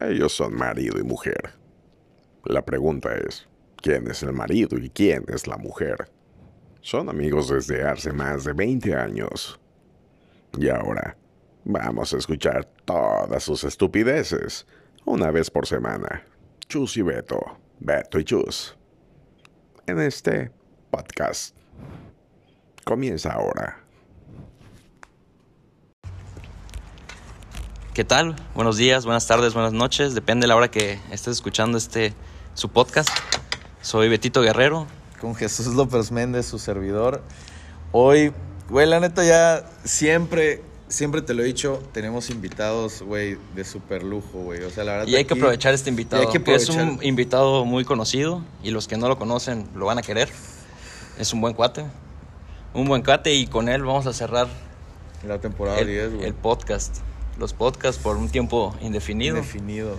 Ellos son marido y mujer. La pregunta es, ¿quién es el marido y quién es la mujer? Son amigos desde hace más de 20 años. Y ahora, vamos a escuchar todas sus estupideces, una vez por semana. Chus y Beto, Beto y Chus. En este podcast. Comienza ahora. ¿Qué tal? Buenos días, buenas tardes, buenas noches. Depende de la hora que estés escuchando este su podcast. Soy Betito Guerrero. Con Jesús López Méndez, su servidor. Hoy, güey, la neta ya siempre, siempre te lo he dicho, tenemos invitados, güey, de super lujo, güey. O sea, la verdad. Y hay que aprovechar este invitado. hay que que es aprovechar. un invitado muy conocido y los que no lo conocen lo van a querer. Es un buen cuate. Un buen cuate y con él vamos a cerrar La temporada el, 10, güey. el podcast. Los podcasts por un tiempo indefinido. Definido.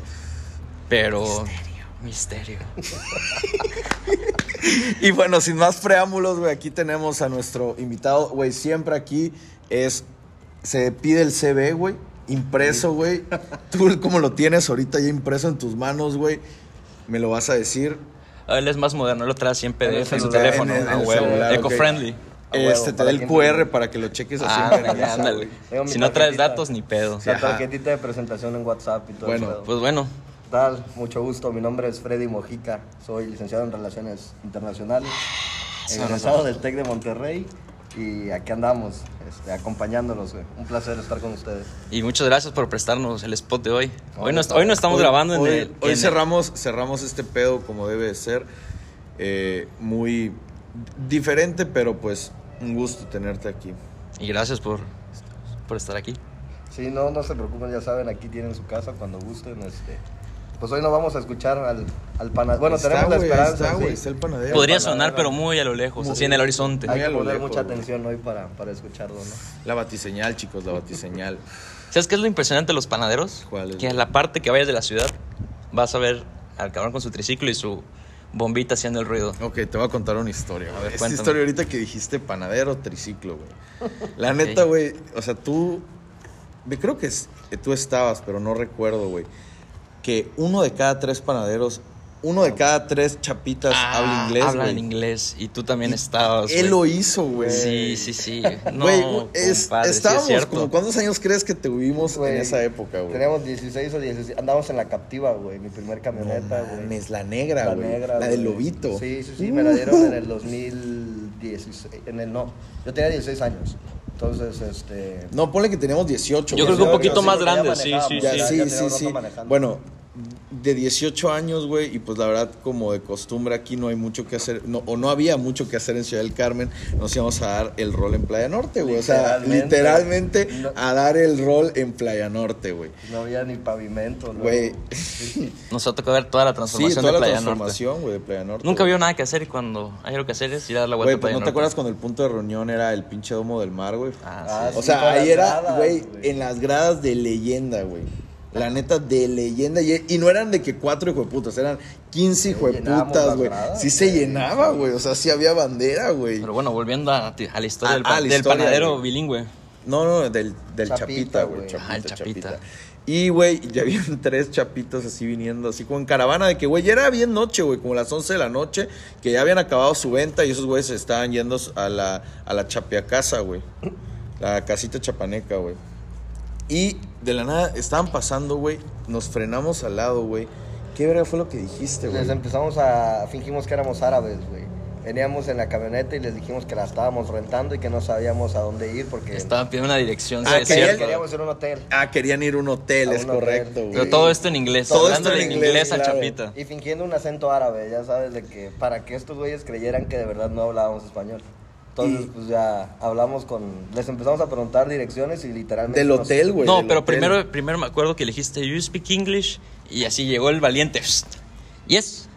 pero. Misterio. Y bueno, sin más preámbulos, güey, aquí tenemos a nuestro invitado, güey, siempre aquí es, se pide el CV, güey, impreso, güey. Tú como lo tienes ahorita ya impreso en tus manos, güey, me lo vas a decir. Ah, Él es más moderno, él lo trae así en PDF en su teléfono. en- en a el huevo. celular, ok. Eco-friendly. Huevo, Este, te da el QR para que lo cheques así. Ah, ándale. Si no traes datos, ni pedo. La Ajá. tarjetita de presentación en WhatsApp y todo Bueno, eso. Pues bueno, ¿Qué tal? Mucho gusto. Mi nombre es Freddy Mojica. Soy licenciado en Relaciones Internacionales. Egresado del TEC de Monterrey. Y aquí andamos, este, acompañándolos. güey. Un placer estar con ustedes. y muchas gracias por prestarnos el spot de hoy. Hoy no, hoy no estamos Hoy- grabando en hoy, el. hoy en el- cerramos, cerramos este pedo como debe de ser. eh, muy diferente, pero pues un gusto tenerte aquí. Y gracias por, por estar aquí. Sí, no, no se preocupen, ya saben, aquí tienen su casa cuando gusten. Este. Pues hoy nos vamos a escuchar al, al panadero. Bueno, Está, tenemos la güey, esperanza. Está, sí. güey, está el panadero. Podría panadero. sonar, pero muy a lo lejos, así en el horizonte. Muy Hay que poner lejos, mucha atención hoy para, para escucharlo, ¿no? La batiseñal, chicos, la batiseñal. ¿Sabes qué es lo impresionante de los panaderos? ¿Cuál es? Que a la parte que vayas de la ciudad vas a ver al cabrón con su triciclo y su bombita haciendo el ruido. Ok, te voy a contar una historia. Ver, Esta historia ahorita que dijiste panadero, triciclo, güey. La neta, güey, o sea, tú... Creo que, es- que tú estabas, pero no recuerdo, güey. Que uno de cada tres panaderos, uno de cada tres chapitas habla inglés, Ah, Habla en inglés y tú también estabas. Él lo hizo, güey. Sí, sí, sí. No, Güey, es- compadre, sí estábamos es como... ¿Cuántos años crees que tuvimos en esa época, güey? Teníamos 16 o 17. Andábamos en la captiva, güey. Mi primer camioneta, güey. Mames, la negra, La güey. negra. La del lobito. Sí, sí, sí. Me la dieron en el 2016. En el no. Yo tenía 16 años. Entonces, este. No, ponle que teníamos 18. Yo creo que un poquito sí, más grande, sí, sí, sí. ya sí, sí, sí. manejando. Bueno, de 18 años, güey, y pues la verdad, como de costumbre aquí no hay mucho que hacer, no, o no había mucho que hacer en Ciudad del Carmen, nos íbamos a dar el rol en Playa Norte, güey. O sea, Literalmente. No. a dar el rol en Playa Norte, güey. No había ni pavimento, ¿no? Güey, Nos ha tocado ver toda la sí, transformación toda de la Playa Norte. transformación, güey, de Playa Norte. Nunca vio nada que hacer y cuando hay algo que hacer es ir a dar la vuelta Güey, a pues Playa no te acuerdas cuando el punto de reunión era el pinche domo del mar, güey. Ah, Ah, sí. O Sí, sea, ahí era, güey. en las gradas de leyenda, güey. La neta, de leyenda. Y, y no eran de que cuatro hijueputas, eran 15 llenábamos hijueputas, güey. Sí se llenaba, güey. O sea, sí había bandera, güey. Pero bueno, volviendo a, a la historia del, pa- la del historia, panadero bilingüe. No, no, del, del Chapita, güey. Ah, el chapita. chapita. Y, güey, ya habían tres chapitos así viniendo, así como en caravana de que, güey, ya era bien noche, güey, como las 11 de la noche, que ya habían acabado su venta y esos güeyes se estaban yendo a la, a la chapiacasa, güey. La casita chapaneca, güey. Y de la nada estaban pasando, güey, nos frenamos al lado, güey. ¿Qué verga fue lo que dijiste, güey? Les empezamos a. Fingimos que éramos árabes, güey. Veníamos en la camioneta y les dijimos que la estábamos rentando y que no sabíamos a dónde ir porque. Estaban pidiendo una dirección, Ah, sí, es que cierto. él- Queríamos ir a un hotel. Ah, querían ir a un hotel, A es un hotel. correcto, güey. Pero todo esto en inglés, Todo hablando esto en inglés, inglés, al chapita. Y fingiendo un acento árabe, ya sabes, de que para que estos güeyes creyeran que de verdad no hablábamos español. Entonces, Y- pues ya hablamos con. Les empezamos a preguntar direcciones y literalmente. Del hotel, güey. No, pero hotel. primero, primero me acuerdo que elegiste You Speak English y así llegó el valiente. Yes.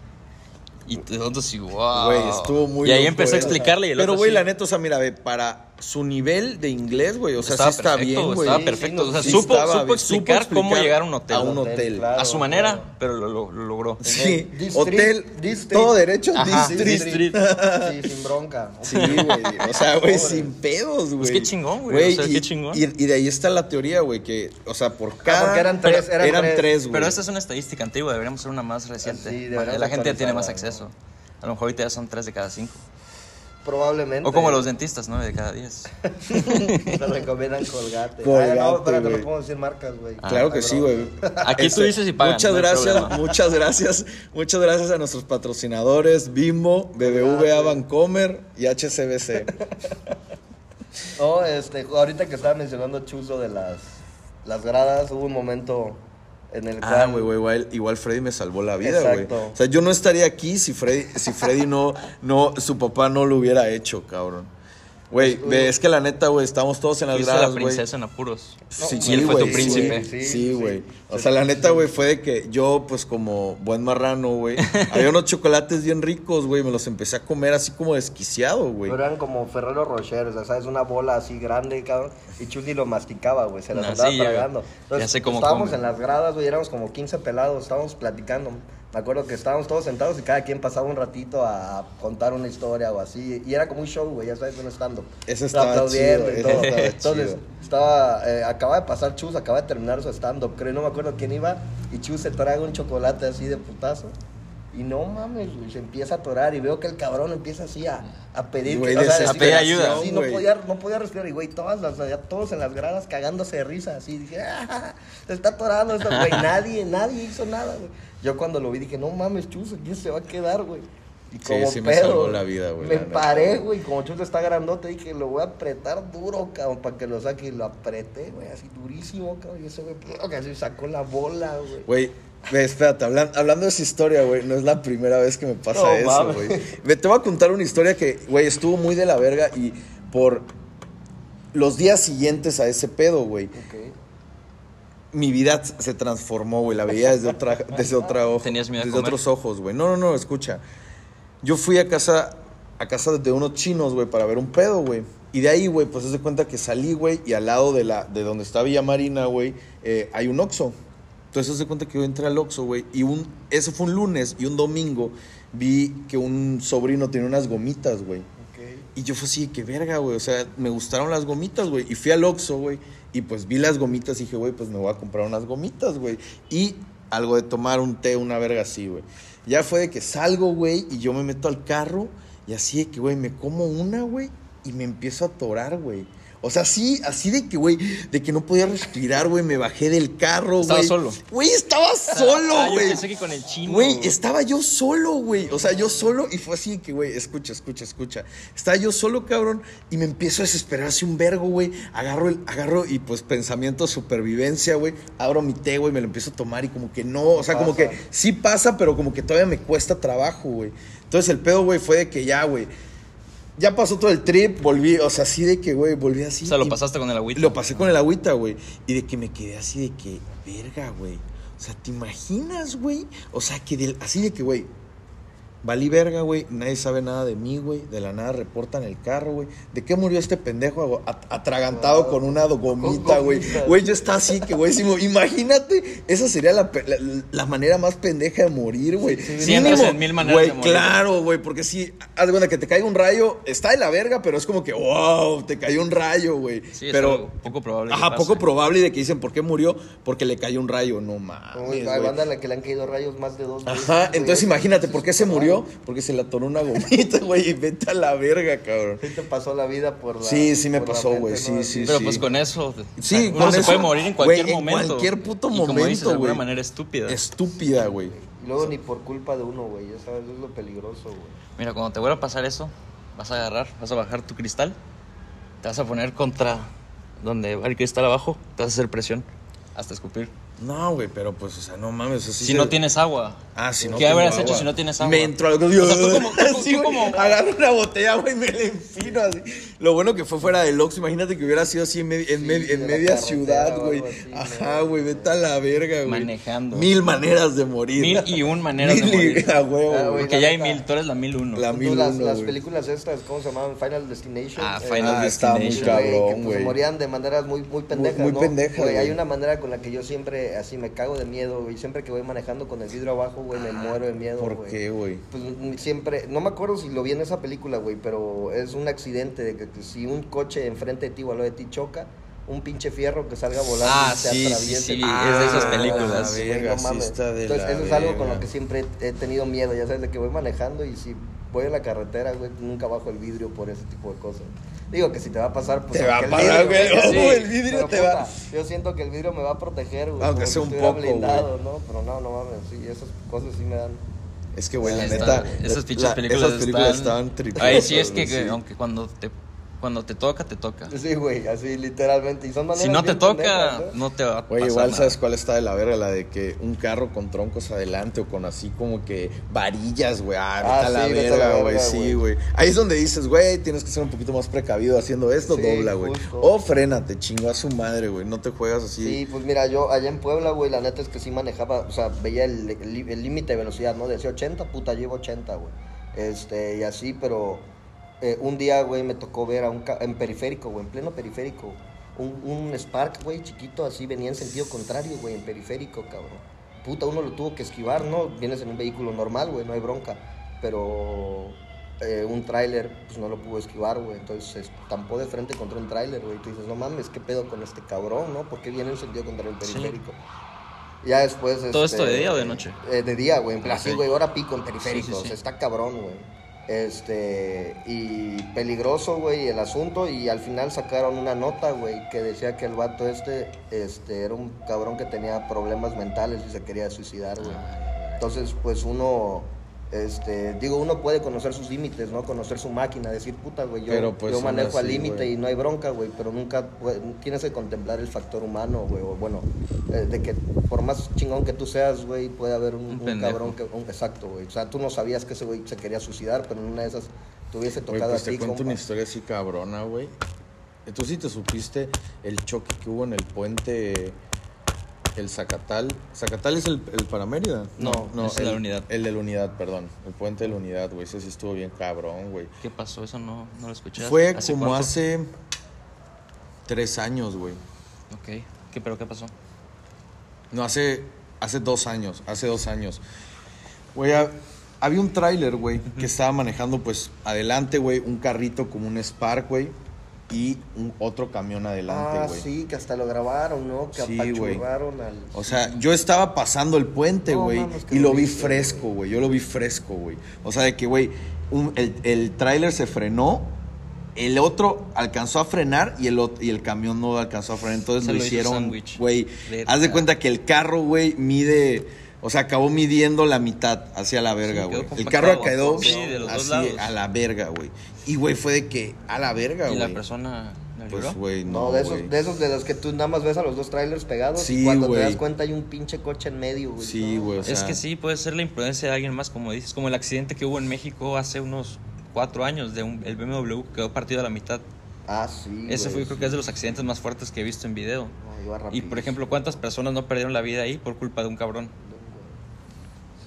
Y así, wow. Güey, estuvo muy Y ahí empecé a eso. explicarle y el Pero, güey, la neta, o sea, mira, ve, para, su nivel de inglés, güey. O sea, Estaba sí está perfecto, bien, güey. estaba perfecto. O sea, Sí supo, supo bien. explicar cómo llegar a un hotel. A un hotel. Claro, a su manera, claro. pero lo, lo- lo logró. Sí, District, hotel, district. todo derecho, Ajá, district. district. Sí, sin bronca. Sí, güey. O sea, güey, sin pedos, güey. Pues qué chingón, güey. O sea, y, qué chingón. Y, y de ahí está la teoría, güey, que, o sea, por cada. Ah, porque eran tres, Pero- eran tres. tres, güey. Pero esta es una estadística antigua, deberíamos hacer una más reciente. Sí, la gente ya tiene más acceso. A lo mejor ahorita ya son tres de cada cinco. Probablemente. O como los dentistas, ¿no? De cada diez. Te recomiendan colgate. Colgate, Ah, no, espérate, no podemos decir marcas, güey. Claro que sí, güey. Aquí tú dices y pagan, Muchas no gracias, problema. muchas gracias, muchas gracias a nuestros patrocinadores Bimbo, BBVA Vancomer y HCBC. No, este, ahorita que estaba mencionando Chuzo de las, las gradas, hubo un momento en el. Ah, güey, igual, igual Freddy me salvó la vida, güey. O sea, yo no estaría aquí si Freddy, si Freddy no, no, su papá no lo hubiera hecho, cabrón. Güey, ve, es que la neta, güey, estamos todos en las gradas, la güey. princesa en apuros. Sí, y él fue güey, tu príncipe. Sí, Sí, sí, sí. güey. O sea, la neta, güey, fue de que yo, pues, como buen marrano, güey, había unos chocolates bien ricos, güey, me los empecé a comer así como desquiciado, güey. Pero eran como Ferrero Rocher, o sea, ¿sabes? Una bola así grande, cabrón. Y Chuli lo masticaba, güey, se las Nah, andaba sí, ya- tragando. ya sé cómo estábamos come. en las gradas, güey, éramos como 15 pelados, estábamos platicando. Me acuerdo que estábamos todos sentados y cada quien pasaba un ratito a contar una historia o así. Y era como un show, güey, ya sabes, un stand-up. Ese estaba Aplaudiendo chido, y todo. estaba Entonces, chido. estaba, eh, acaba de pasar Chus, acaba de terminar su stand-up, creo, no me acuerdo quién iba. Y Chus se traga un chocolate así de putazo. Y no mames, güey, se empieza a atorar y veo que el cabrón empieza así a, a pedir Güey, que, o sea, así- pedir ayuda. Sí, no podía, no podía respirar. Y güey, todas las, ya todos en las gradas cagándose de risa, así. Dije, "Ah, se está atorando esto, güey. Nadie, nadie hizo nada, güey. Yo cuando lo vi dije, no mames, Chus, ¿quién se va a quedar, güey? Y Sí, como sí me pedo, salvó la vida, güey, Me paré, güey. como Chus está grandote, dije, lo voy a apretar duro, cabrón, para que lo saque. Y lo apreté, güey, así durísimo, cabrón. Y ese güey, así sacó la bola, güey. Güey, espérate, hablan- hablando de esa historia, güey, no es la primera vez que me pasa No, eso, güey. Te voy a contar una historia que, güey, estuvo muy de la verga y por los días siguientes a ese pedo, güey, Ok. Mi vida se transformó, güey, la veía desde otra, desde otra ojo, ¿Tenías miedo de desde comer? otros ojos, güey. No, no, no, escucha. Yo fui a casa, a casa de unos chinos, güey, para ver un pedo, güey. Y de ahí, güey, pues se cuenta que salí, güey, y al lado de la, de donde está Villa Marina, güey, eh, hay un Oxxo. Entonces se cuenta que yo entré al Oxxo, güey, y un, eso fue un lunes, y un domingo vi que un sobrino tenía unas gomitas, güey. Y yo fue así, que verga, güey. O sea, me gustaron las gomitas, güey. Y fui al Oxxo, güey. Y pues vi las gomitas y dije, güey, pues me voy a comprar unas gomitas, güey. Y algo de tomar un té, una verga así, güey. Ya fue de que salgo, güey, y yo me meto al carro. Y así de que, güey, me como una, güey. Y me empiezo a atorar, güey. O sea, así, así de que, güey, de que no podía respirar, güey. Me bajé del carro, güey. Estaba solo. Güey, estaba solo, Ah, yo güey. pensé que con el chino. Güey, estaba yo solo, güey. O sea, yo solo y fue así que, güey, escucha, escucha, escucha. Estaba yo solo, cabrón, y me empiezo a desesperar así un vergo, güey. Agarro, el, agarro y pues pensamiento supervivencia, güey. Abro mi té, güey, me lo empiezo a tomar y como que no, o sea, como que sí pasa, pero como que todavía me cuesta trabajo, güey. Entonces el pedo, güey, fue de que ya, güey. Ya pasó todo el trip, volví, o sea, así de que, güey, volví así. O sea, lo pasaste con el agüita. lo pasé con el agüita, güey. Y de que me quedé así de que, verga, güey. O sea, ¿te imaginas, güey? O sea, que del- así de que, güey. Valí verga, güey. Nadie sabe nada de mí, güey. De la nada reportan el carro, güey. ¿De qué murió este pendejo At- atragantado con una gomita, güey? Güey, yo estaba así que, güey, sí, imagínate. Esa sería la, la, la manera más pendeja de morir, güey. Sí, entras en mil maneras güey, de morir. Claro, güey, porque sí, haz de cuenta que te caiga un rayo, está de la verga, pero es como que, wow, te cayó un rayo, güey. Sí, es pero algo poco probable. Ajá, poco probable de que dicen por qué murió, porque le cayó un rayo, no mames. Como hay banda a la que le han caído rayos más de dos veces, Ajá, entonces imagínate por qué se murió, porque se le atoró una gomita, güey, y vete a la verga, cabrón. Sí te pasó la vida por la Sí, sí me pasó, güey, ¿no? sí, Así. sí, Pero pues con eso. Sí, uno con se eso, puede morir en cualquier güey, en momento. cualquier puto y como dices, momento, de alguna manera estúpida. Estúpida, güey. Y luego ni por culpa de uno, güey, ya sabes, es lo peligroso, güey. Mira, cuando te vuelva a pasar eso, vas a agarrar, vas a bajar tu cristal, te vas a poner contra donde va el cristal abajo, te vas a hacer presión hasta escupir. No, güey, pero pues, o sea, no mames. así Si se- no tienes agua. Ah, si no ¿Qué tengo habrías agua. hecho si no tienes agua? Me entró algo. O sea, tú como- tú- Sí, tú güey, como- Agarro una botella, güey, y me la enfino así. Lo bueno que fue fuera del Oxxo. Imagínate que hubiera sido así en, me- en, me- en media ciudad, o güey. Ajá, güey, vete a la verga, güey. Manejando. Mil maneras de morir. Mil y un maneras de Mil y- morir. A huevo, Ah, güey. güey. Porque ya hay mil, tú eres la mil uno. La mil las, uno, las películas estas, ¿cómo se llamaban? Final Destination. Ah, Eh, Final Ah, estaba muy Destination. güey, que, cabrón, pues, güey. morían de maneras muy, muy pendejas, muy ¿no? pendejas, Güey, hay una manera con la que yo siempre así me cago de miedo, güey. Siempre que voy manejando con el vidrio abajo, güey, me muero de miedo, ¿Por güey. qué, güey? Pues siempre, no me acuerdo si lo vi en esa película, güey, pero es un accidente de que, que si un coche enfrente de ti o al lado de ti choca, un pinche fierro que salga volando Ah, y te sí, sí, atraviese. sí, Ah, es de esas la películas. güey, verga, no sí mames. Entonces, eso es algo con verga. lo que siempre he tenido miedo, ya sabes, de que voy manejando y si voy en la carretera, güey, nunca bajo el vidrio por ese tipo de cosas. Digo que si te va a pasar, pues Te va a aunque el parar, vidrio, güey. sí, el vidrio te va- Yo siento que el vidrio me va a proteger, güey. Aunque sea si un estuviera poco, blindado, ¿no? Pero no, no mames, sí, esas cosas sí me dan... Es que, güey, la Está- neta. esas pinches la- películas, esas películas están... estaban. Ahí sí es que, güey, que sí. aunque cuando te, cuando te toca, te toca. Sí, güey, así literalmente. Y son maneras Si no te toca, pendejas, ¿no? no te va a Güey, pasar igual nada. sabes cuál está de la verga, la de que un carro con troncos adelante o con así como que varillas, güey. Ah, Ah, sí, la verga, güey. Sí, güey. Ahí es donde dices, güey, tienes que ser un poquito más precavido haciendo esto, Sí, dobla, güey. O frénate, chingo a su madre, güey. No te juegas así. Sí, pues mira, yo allá en Puebla, güey, la neta es que sí manejaba, o sea, veía el límite de velocidad, ¿no? Decía 80, puta, llevo 80, güey. Este, y así, pero eh, un día, güey, me tocó ver a un, ca- en periférico, güey, en pleno periférico, un, un Spark, güey, chiquito, así, venía en sentido contrario, güey, en periférico, cabrón. Puta, uno lo tuvo que esquivar, ¿no? Vienes en un vehículo normal, güey, no hay bronca, pero eh, un tráiler, pues no lo pudo esquivar, güey. Entonces se estampó de frente contra un tráiler, güey. Y tú dices, no mames, ¿qué pedo con este cabrón, no? ¿Por qué viene en sentido contra el Sí. periférico? Ya después. ¿Todo este, esto de día o de noche? eh, de día, güey. En plan, Ok. así, güey, hora pico en periférico. Sí, sí, O sea, sí. está cabrón, güey. Este, y peligroso, güey, el asunto. Y al final sacaron una nota, güey, que decía que el vato este, este, era un cabrón que tenía problemas mentales y se quería suicidar, güey. Entonces, pues uno, este, digo, uno puede conocer sus límites, ¿no? Conocer su máquina, decir, puta, güey, yo, pues, yo manejo al límite y no hay bronca, güey, pero nunca puede- tienes que contemplar el factor humano, güey, o bueno, eh, de que por más chingón que tú seas, güey, puede haber un, Un un pendejo. cabrón que, un- exacto, güey. O sea, tú no sabías que ese güey se quería suicidar, pero en una de esas te hubiese Güey, tocado pues a te ti, cuento compa. una historia así cabrona, güey. Tú sí te supiste el choque que hubo en el puente, el Zacatal. ¿Zacatal es el, el para Mérida? No, es el de la unidad. El de la unidad, perdón. El puente de la unidad, güey. Ese sí estuvo bien cabrón, güey. ¿Qué pasó? Eso no, no lo escuché. Fue ¿Hace como cuánto? hace tres años, güey. Ok. ¿Qué, ¿Pero qué pasó? No, hace, hace dos años, hace dos años. Güey, ha- había un tráiler, güey, que estaba manejando, pues, adelante, güey, un carrito como un Spark, güey, y un otro camión adelante, Ah, güey. sí, que hasta lo grabaron, ¿no? Que Sí, güey. apachurraron al... O sea, yo estaba pasando el puente, güey, y lo vi fresco, güey. Yo lo vi fresco, güey. O sea, de que, güey, el, el tráiler se frenó, el otro alcanzó a frenar y el, y el camión no alcanzó a frenar. Entonces Se lo lo hicieron, sándwich. güey. Haz de cuenta que el carro, güey, mide... O sea, acabó midiendo la mitad hacia la verga, Sí, güey. el carro quedó Sí, de los dos así lados. a la verga, güey. Y, güey, fue de que a la verga, ¿Y güey. la persona la libró? Pues, güey, No, no, de, esos, de esos de los que tú nada más ves a los dos trailers pegados Sí, y cuando te das cuenta hay un pinche coche en medio, güey. Sí, No, güey, o es sea- que sí, puede ser la imprudencia de alguien más, como dices, como el accidente que hubo en México hace unos cuatro años de un, el BMW que quedó partido a la mitad. Ah, sí. Ese fue, creo que es de los accidentes más fuertes que he visto en video. No, iba Y por ejemplo, ¿cuántas personas no perdieron la vida ahí por culpa de un cabrón?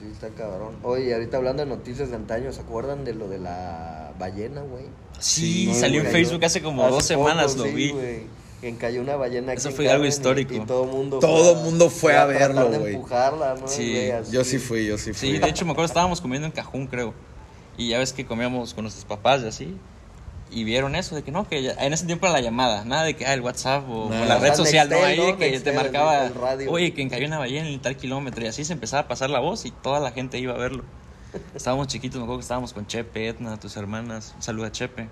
Sí, está cabrón. Oye, ahorita hablando de noticias de antaño, ¿se acuerdan de lo de la ballena, güey? Sí, Sí, salió en. Facebook hace como dos Hace semanas, poco, lo sí, vi. güey. Que cayó una ballena Eso fue algo Carmen y- histórico. Y, todo mundo Todo mundo fue a tratar verlo, güey. empujarla, ¿no? Sí, así. Yo sí fui, yo sí fui. Sí, de hecho me acuerdo estábamos comiendo en Cajún, creo. Y ya ves que comíamos con nuestros papás y así. Y vieron eso, de que no, que ya- en ese tiempo era la llamada, nada de que ah, el WhatsApp o, la red O sea, social, no, ahí que Nextel, te marcaba, el radio. oye, que cayó una ballena en tal kilómetro y así se empezaba a pasar la voz y toda la gente iba a verlo. Estábamos chiquitos, me acuerdo que estábamos con Chepe, Etna, tus hermanas. Un saludo a Chepe.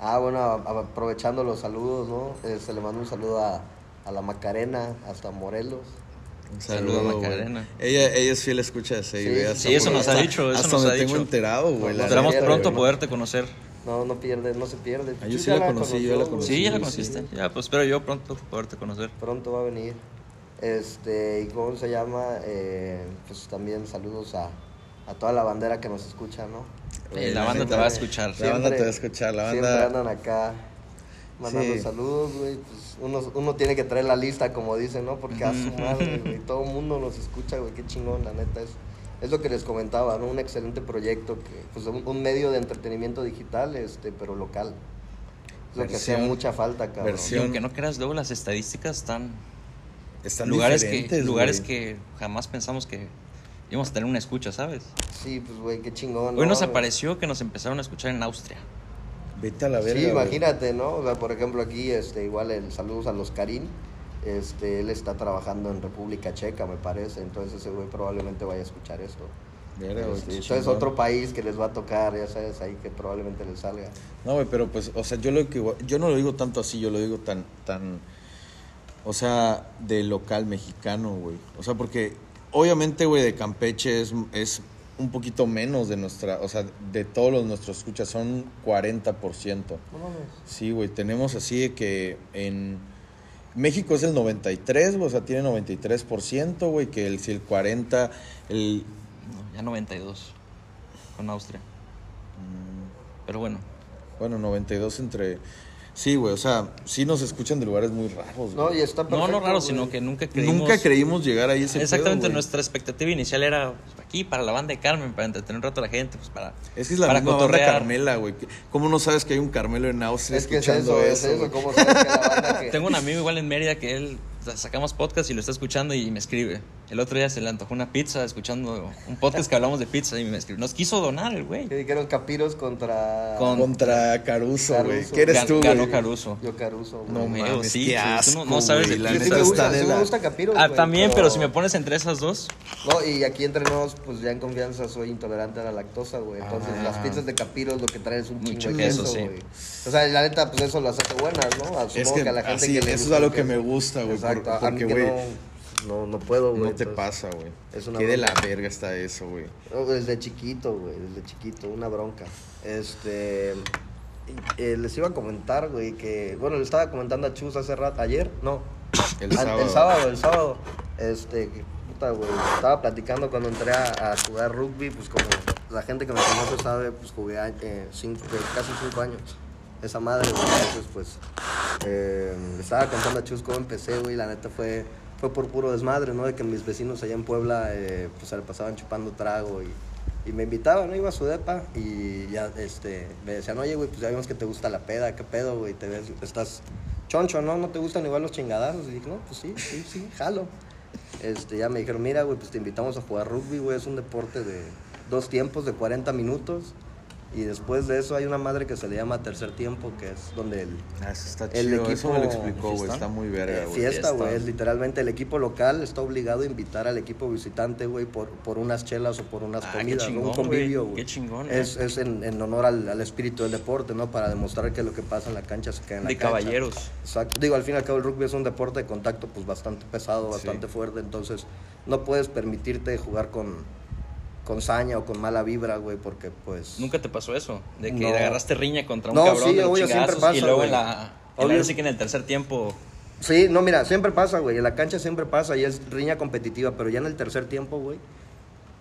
Ah, bueno, aprovechando los saludos, ¿no? Eh, se le manda un saludo a, a la Macarena, hasta Morelos. Un Saludo a güey. Macarena. Ella, ella es fiel escucha de Sí, sí, eso nos ha dicho, eso hasta nos donde ha tengo dicho. enterado, güey. la Esperamos pronto poderte conocer. No, no pierde, no se pierde. Ah, yo Tú sí ya la conocí, yo la conoció, conocí. Sí, ya la sí, conociste. Ya, pues espero yo pronto poderte conocer. Pronto va a venir. Este, ¿y cómo se llama? Eh, pues también saludos a, a toda la bandera que nos escucha, ¿no? Eh, la banda te va a escuchar. La banda te va a escuchar, la Siempre banda- andan acá mandando Sí. saludos, güey. Pues uno, uno tiene que traer la lista, como dicen, ¿no? Porque a su madre, güey. Todo el mundo nos escucha, güey. Qué chingón, la neta. Es, es lo que les comentaba, ¿no? Un excelente proyecto, que, pues un, un medio de entretenimiento digital, este, pero local. Es lo que hacía mucha falta, cabrón. Y versión- aunque no creas, luego las estadísticas están... Están lugares que, lugares güey. que jamás pensamos que íbamos a tener una escucha, ¿sabes? Sí, pues, güey, qué chingón. Hoy ¿no? nos apareció que nos empezaron a escuchar en Austria. Vete a la verga. Sí, imagínate, ¿no? O sea, por ejemplo, aquí, este, igual el saludos a los Karim. Este, él está trabajando en República Checa, me parece. Entonces ese güey probablemente vaya a escuchar esto. Verga, Este, chingón. otro país que les va a tocar, ya sabes, ahí que probablemente les salga. No, güey, pero pues, o sea, yo lo que yo no lo digo tanto así, yo lo digo tan tan o sea, de local mexicano, güey. O sea, porque obviamente, güey, de Campeche es, es un poquito menos de nuestra, o sea, de todos los nuestros escuchas son 40%. No mames. Sí, güey, tenemos así de que en México es el 93, güey, o sea, tiene 93%, güey, que el si el 40 el No, ya 92 con Austria. Pero bueno, bueno, 92 entre Sí, güey, o sea, sí nos escuchan de lugares muy raros, No, güey. y está no, perfecto, no raro, güey. sino que nunca creímos... Nunca creímos llegar ahí ese Exactamente, pedo, nuestra expectativa inicial era pues, aquí para la banda de Carmen, para entretener un rato a la gente, pues para, Es que es la para misma banda. Carmela, güey. ¿Cómo no sabes que hay un Carmelo en Austria Es que es escuchando eso, es eso? eso, güey? ¿cómo sabes que la banda que... Tengo un amigo igual en Mérida que él o sea, sacamos podcast y lo está escuchando y me escribe. El otro día se le antojó una pizza escuchando un podcast que hablamos de pizza y me escribe. Nos quiso donar el güey. Que dijeron Capiros contra... Con- Contra Caruso, güey. ¿Qué eres Gan- tú, güey? Ganó Caruso. Yo Caruso, güey. No mames, sí, qué tú no- asco, no sabes de La quién Sí me gusta, de me gusta Capiros, Ah, güey, también, pero si me pones entre esas dos, No, y aquí entre nos, pues ya en confianza soy intolerante a la lactosa, güey. Entonces, Ah. las pizzas de Capiros lo que traen es un Mucho chingo de queso, sí. güey. O sea, la neta, pues eso las hace buenas, ¿no? Supongo Es que, a la gente así, que le eso es algo que me gusta, güey. Exacto, porque, que güey, no, no, puedo, güey. no te entonces, pasa, güey. es una Qué de la verga está eso, güey. no, desde chiquito, güey, desde chiquito, una bronca. Este. eh, les iba a comentar, güey, que. Bueno, le estaba comentando a Chus hace rato, ayer, no. El sábado. El sábado, el sábado. Este, puta, güey. Estaba platicando cuando entré a, a jugar rugby, pues como la gente que me conoce sabe, pues jugué eh, cinco, casi cinco años. Esa madre, güey. Entonces, pues, eh, le estaba contando a Chus cómo empecé, güey. La neta fue, fue por puro desmadre, ¿no? De que mis vecinos allá en Puebla, eh, pues se le pasaban chupando trago y, me invitaban, ¿no? Iba a su depa y ya, este, me decían, oye, güey, pues ya vimos que te gusta la peda, ¿qué pedo, güey? Te ves, estás choncho, ¿no? ¿No te gustan igual los chingadazos? Y dije, no, pues sí, sí, sí, jalo. Este, ya me dijeron, mira, güey, pues te invitamos a jugar rugby, güey, es un deporte de dos tiempos de 40 minutos. Y después de eso hay una madre que se le llama tercer tiempo, que es donde el, Ah, eso está El chido. Eso me lo equipo- explicó, güey. Está muy verga, eh, güey. fiesta, fiesta. güey. Es literalmente el equipo local está obligado a invitar al equipo visitante, güey, por, por unas chelas o por unas Ah, qué comidas, ¿no? chingón, un convivio, güey. Qué chingón, Es, ¿eh? es en, en honor al, al espíritu del deporte, ¿no? Para demostrar que lo que pasa en la cancha se queda en la de cancha. caballeros. Exacto. Digo, al fin y al cabo el rugby es un deporte de contacto pues bastante pesado, bastante fuerte, entonces no puedes permitirte jugar con, con saña o con mala vibra, güey, porque pues... ¿Nunca te pasó eso? De que No. agarraste riña contra un No, cabrón sí, de los obvio, siempre chingazos y pasa, luego güey. en la... en Obvio. la- sí que en el tercer tiempo... Sí, no, mira, siempre pasa, güey, en la cancha siempre pasa y es riña competitiva, pero ya en el tercer tiempo, güey,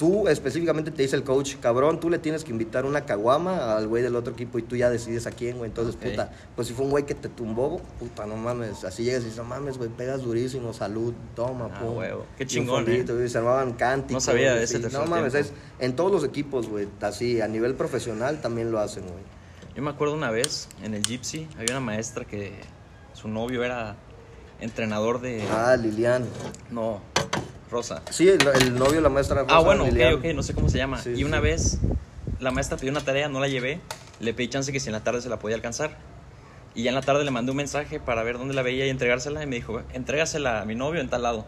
tú específicamente te dice el coach, cabrón, tú le tienes que invitar una caguama al güey del otro equipo y tú ya decides a quién, güey. Entonces, puta, pues si fue un güey que te tumbó, puta, no mames, así llegas y dices, no mames, güey, pegas durísimo, salud, toma, Ah, pum. huevo. Qué chingón, fondito, güey, se armaban cánticos. No sabía de ese sí. No mames, es en todos los equipos, güey, así, a nivel profesional también lo hacen, güey. Yo me acuerdo una vez en el Gypsy, había una maestra que su novio era entrenador de... Ah, Lilian. No, Rosa. Sí, el, el novio de la maestra Ah, bueno, ok, Lilian. ok, no sé cómo se llama. Sí, y una sí. vez la maestra pidió una tarea, no la llevé, le pedí chance que si en la tarde se la podía alcanzar. Y ya en la tarde le mandé un mensaje para ver dónde la veía y entregársela y me dijo, entrégasela a mi novio en tal lado.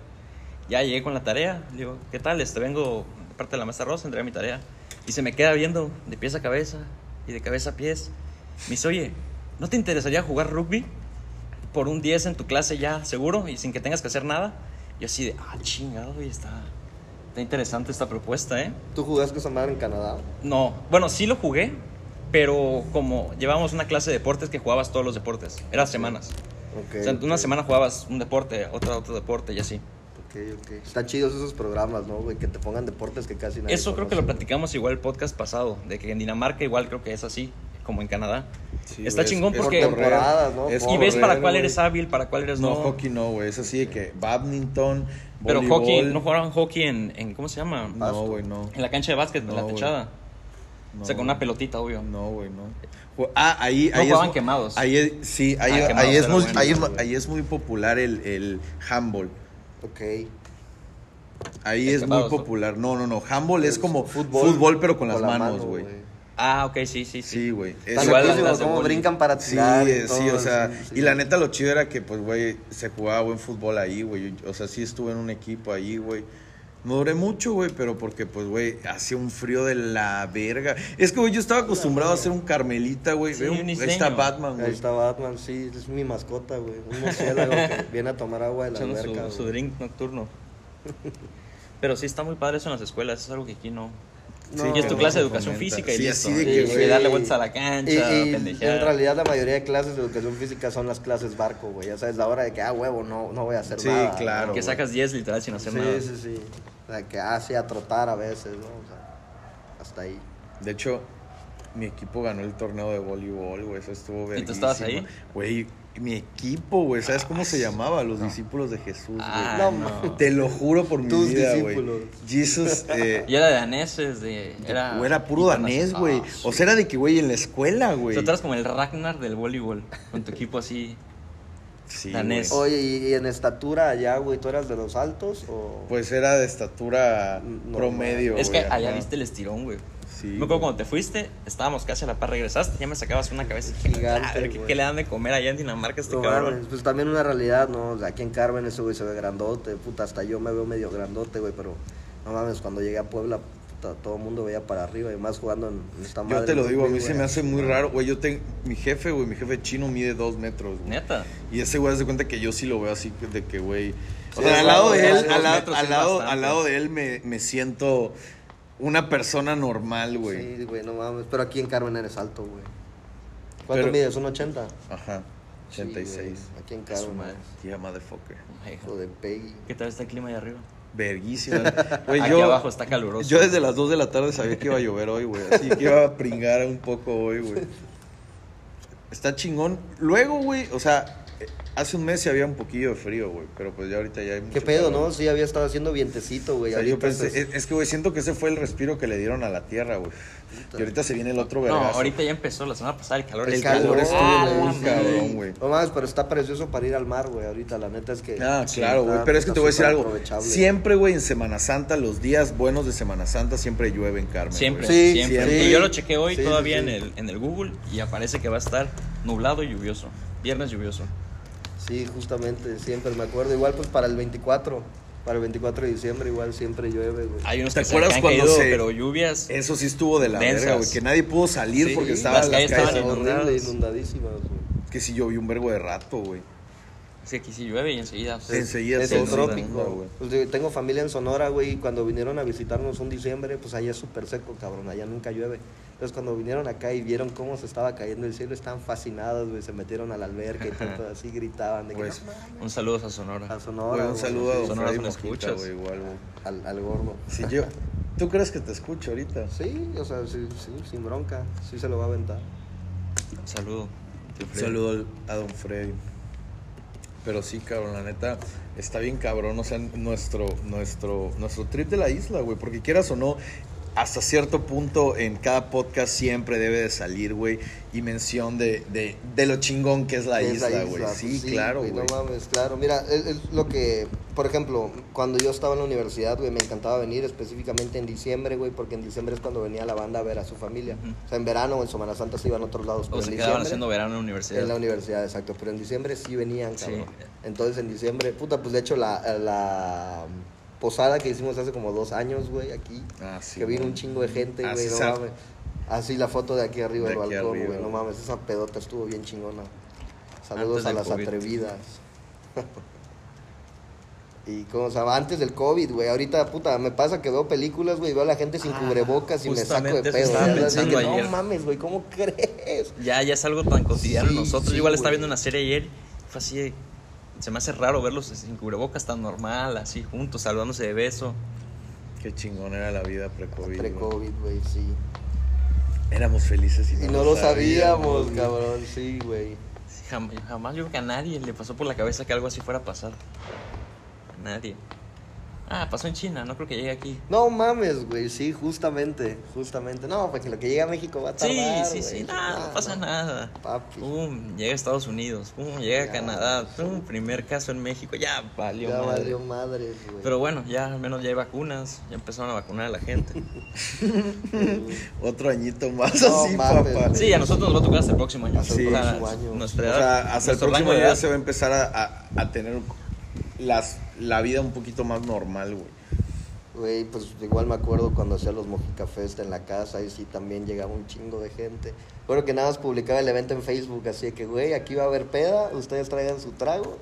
Ya llegué con la tarea, le digo, ¿qué tal? Este, vengo de parte de la maestra Rosa, entregué mi tarea. Y se me queda viendo de pies a cabeza y de cabeza a pies. Me dice, oye, ¿no te interesaría jugar rugby? Por un 10 en tu clase ya, seguro, y sin que tengas que hacer nada. Y así de, ah, chingado, y está, está interesante esta propuesta, ¿eh? ¿Tú jugaste esa madre en Canadá? No, bueno, sí lo jugué, pero como llevábamos una clase de deportes que jugabas todos los deportes, eran semanas. Ok. O sea, una semana jugabas un deporte, otra otro deporte y así. Ok, ok. Están chidos esos programas, ¿no, güey? Que te pongan deportes que casi nadie Eso creo que lo güey. platicamos igual el podcast pasado, de que en Dinamarca igual creo que es así, como en Canadá. Sí, Está chingón es- porque- correr. Temporadas, ¿no? Es y ves para cuál eres hábil, para cuál eres No, no. hockey no, güey. Es así de que badminton, Pero voleibol. hockey, ¿no jugaban hockey en, en ¿cómo se llama? No, güey, no. En la cancha de básquet, en la techada. o sea, con una pelotita, obvio. No, güey, no. Ah, ahí, No ahí jugaban es, quemados. Ahí es- sí, ahí, Ah, ahí quemados es muy, bueno, ahí, es, ahí es muy popular el, el handball. Ok. Ahí es muy popular. No, no, no. Handball es Es como fútbol fútbol, pero con las la manos, mano, güey. Ah, ok, sí, sí, sí. Sí, güey. Es- Están Igual las boli. brincan para Sí, tirar. y sí, todo, o sea, sí, sí. y la neta lo chido era que, pues, güey, se jugaba buen fútbol ahí, güey. O sea, sí estuve en un equipo ahí, güey. No duré mucho, güey, pero porque, pues, güey, hacía un frío de la verga. Es que, güey, yo estaba acostumbrado a ser un carmelita, güey. Sí, un ahí está Batman, Ahí güey. está Batman, sí, es mi mascota, güey. Un murciélago que viene a tomar agua de la alberca. su, su drink nocturno. Pero sí está muy padre eso en las escuelas, es algo que aquí no. No, y es tu clase de educación física y Sí, listo. así de que, darle vueltas a la cancha, Y, y pendejear. en realidad la mayoría de clases de educación física son las clases barco, güey. Ya sabes, la hora de que, ah, huevo, no, no voy a hacer Sí, nada. claro. ¿no? que sacas 10 literal sin hacer Sí, nada. sí, sí. O sea, que, ah, sí, a trotar a veces, ¿no? O sea, hasta ahí. De hecho, mi equipo ganó el torneo de voleibol, güey. Eso estuvo ¿Y tú estabas ahí? Güey, mi equipo, güey. ¿Sabes cómo se llamaba? Los discípulos de Jesús, güey. Ah, No, no. Te lo juro por mi Tus vida, güey. discípulos. Jesus, eh, Y era de daneses, de. Era, güey, era puro danés, güey. Ah, O sea, era de que, güey, en la escuela, güey. Tú eras como el Ragnar del voleibol, con tu equipo así. Sí, danés. Oye, ¿y, y en estatura allá, güey, tú eras de los altos o...? Pues era de estatura Normal. promedio, es que allá viste el estirón, güey. Sí, me acuerdo güey. cuando te fuiste, estábamos casi a la par, regresaste, ya me sacabas una cabeza Gigante, "Madre, ¿qué, le dan de comer allá en Dinamarca a este No cabrón? mames, pues también una realidad, ¿no? O sea, aquí en Carmen ese güey se ve grandote, puta, hasta yo me veo medio grandote, güey, pero no mames, cuando llegué a Puebla, puta, todo el mundo veía para arriba y más jugando en, esta madre. Yo te lo digo, a mí güey, se me hace muy raro, güey. Yo tengo, mi jefe, güey, mi jefe chino mide dos metros, güey. Neta. Y ese güey hace cuenta que yo sí lo veo así de que, güey. O sea, al lado de él, al, la- metros al lado, al lado de él me, me siento una persona normal, güey. Sí, güey, no mames, pero aquí en Carmen eres alto, güey. ¿Cuánto Pero- mides? ¿Un 80? Ajá. Sí, 86. güey, aquí en su Carmen. madre. Yeah, motherfucker. Ay, Hijo de Peggy. ¿Qué tal está el clima ahí arriba? Verguísima. Güey, Aquí yo, abajo está caluroso. yo desde las 2 de la tarde sabía que iba a llover hoy, güey. Así que iba a pringar un poco hoy, güey. Está chingón. Luego, güey, o sea, hace un mes sí había un poquillo de frío, güey. Pero pues ya ahorita ya hay mucho ¿Qué pedo, calor. no? Sí, había estado haciendo vientecito, O güey. sea, yo pensé, estás- es, es que, güey, siento que ese fue el respiro que le dieron a la tierra, güey. Y ahorita se viene el otro No, vergazo. ahorita ya empezó, la semana pasada el calor El está- calor estuvo Ah, cabrón, güey. No mames, pero está precioso para ir al mar, güey. Ahorita, la neta es que. Ah, Sí, claro, güey. Pero es que te voy a decir algo. Siempre, güey, en Semana Santa, los días buenos de Semana Santa, siempre llueve en Carmen. Siempre. Sí, siempre. yo lo chequé hoy Sí, todavía. En, el, en el Google y aparece que va a estar nublado y lluvioso. Viernes lluvioso. Sí, justamente, siempre me acuerdo. Igual, pues para el 24. Para el 24 de diciembre, igual siempre llueve, güey. Hay unos ¿Te que, se- acuerdas que han cuando caído, se- pero lluvias. Eso sí estuvo de la Densas. verga, güey. Que nadie pudo salir Sí, porque las estaban calles las calles estaban inundadas. horrible, inundadísimas, güey. Que sí llovió un vergo de rato, güey. Que aquí sí llueve y enseguida. Sí. Enseguida es el trópico. Pues, tengo familia en Sonora, güey, y cuando vinieron a visitarnos un diciembre, pues allá es súper seco, cabrón, allá nunca llueve. Entonces cuando vinieron acá y vieron cómo se estaba cayendo el cielo, estaban fascinados, güey, se metieron a la alberca y todo así gritaban de que Pues. Un saludo a Sonora. a Sonora. Güey, un güey, saludo a sí, don Sonora Freddy escuchas. güey, igual, güey. al, al gordo. Si yo... ¿Tú crees que te escucho ahorita? Sí, o sea, sí, sí, sin bronca, sí se lo va a aventar. Un saludo. Un saludo al- a don Freddy. Pero sí, cabrón, la neta, está bien cabrón, o sea, nuestro, nuestro, nuestro trip de la isla, güey, porque quieras o no, hasta cierto punto en cada podcast siempre debe de salir, güey, y mención de, de, de lo chingón que es la Es isla, güey. isla, Sí, pues claro, güey. No mames, claro. Mira, es, es lo que, por ejemplo, cuando yo estaba en la universidad, güey, me encantaba venir específicamente en diciembre, güey, porque en diciembre es cuando venía la banda a ver a su familia. O sea, en verano o en Semana Santa se iban a otros lados, pero O se quedaban haciendo verano en la universidad. En la universidad, exacto. Pero en diciembre sí venían, Sí. cabrón. Entonces en diciembre, puta, pues de hecho la, la posada que hicimos hace como dos años, güey, aquí. Ah, sí, que vino un chingo de gente, Así güey, no mames. Así la foto de aquí arriba De del balcón, güey, no mames, esa pedota estuvo bien chingona. Saludos a las COVID. atrevidas. Y como se llama, antes del COVID, güey. Ahorita, puta, me pasa que veo películas, güey, y veo a la gente sin Ah, cubrebocas y me saco de pedo. No mames, güey, ¿cómo crees? Ya, ya es algo tan cotidiano Sí, nosotros. sí, igual estaba viendo una serie ayer. Fue así de, se me hace raro verlos sin cubrebocas tan normal, así juntos, saludándose de beso. Qué chingón era la vida pre-COVID. Pre-COVID, güey, sí. Éramos felices y Y no, no lo sabíamos, cabrón, sí, güey. Sí, jam- Jamás, yo creo que a nadie le pasó por la cabeza que algo así fuera a pasar. A nadie. Ah, pasó en China, no creo que llegue aquí. No mames, güey, sí, justamente, justamente. No, porque lo que llega a México va a Sí, tardar, sí, güey. sí, nada, no pasa nada. Papi. Pum, llega a Estados Unidos, pum, llega a Ya, Canadá, pum, primer caso en México, ya valió ya madre. valió madres, güey. Pero bueno, ya al menos ya hay vacunas, ya empezaron a vacunar a la gente. Otro añito más No así, mames, papá. Sí, a nosotros nos va a tocar hasta el próximo año. Hasta el O sea, próximo año. Nuestra O sea, hasta el próximo día edad. se va a empezar a, a- a tener las, la vida un poquito más normal, güey. Güey, pues igual me acuerdo cuando hacía los Mojica Fest en la casa, ahí sí también llegaba un chingo de gente. Bueno, que nada más publicaba el evento en Facebook, así de que, güey, aquí va a haber peda, ustedes traigan su trago,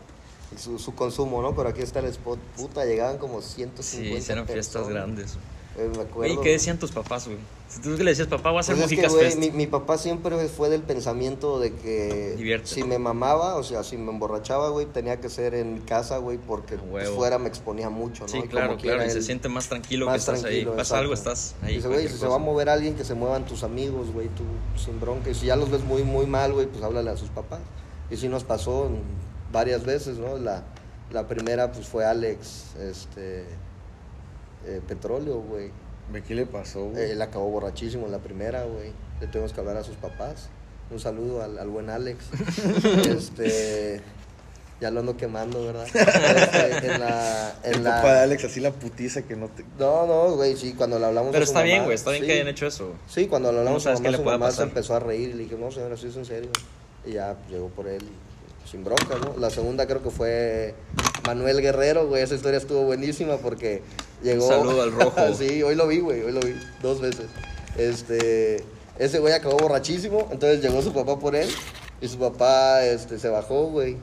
y su, su consumo, ¿no? Pero aquí está el spot, puta, llegaban como 150 Sí, hicieron fiestas grandes. Güey, me acuerdo. ¿Y qué decían tus papás, güey? Si tú que le decías, papá, voy a hacer Pues es que, güey, Fest. mi, mi papá siempre fue del pensamiento de que si me mamaba, o sea, si me emborrachaba, güey, tenía que ser en mi casa, güey, porque pues, fuera me exponía mucho, ¿no? Sí, Y claro, claro, y se siente más tranquilo que más estás tranquilo, ahí. Pasa algo, estás ahí. Dice, güey, si se va a mover alguien, que se muevan tus amigos, güey, tú sin bronca. Y si ya los ves muy, muy mal, güey, pues háblale a sus papás. Y sí nos pasó varias veces, ¿no? La, la primera, pues fue Alex, este, eh, Petróleo, güey. ¿De qué le pasó, güey? Él acabó borrachísimo en la primera, güey. Le tuvimos que hablar a sus papás. Un saludo al, al buen Alex. este, ya lo ando quemando, ¿verdad? Este, en la, en el la- papá de Alex, así la putiza que no te... No, no, güey, sí, cuando le hablamos Pero a su está bien, mamá, güey, está bien sí. que hayan hecho eso. Sí, cuando le hablamos No a su mamá, le su mamá se empezó a reír y le dije, no, señora, sí es en serio. Y ya llegó por él y, sin bronca, ¿no? La segunda creo que fue Manuel Guerrero, güey, esa historia estuvo buenísima porque llegó... Saludo al rojo. sí, hoy lo vi, güey, hoy lo vi, dos veces. Este, ese güey acabó borrachísimo, entonces llegó su papá por él y su papá, este, se bajó, güey.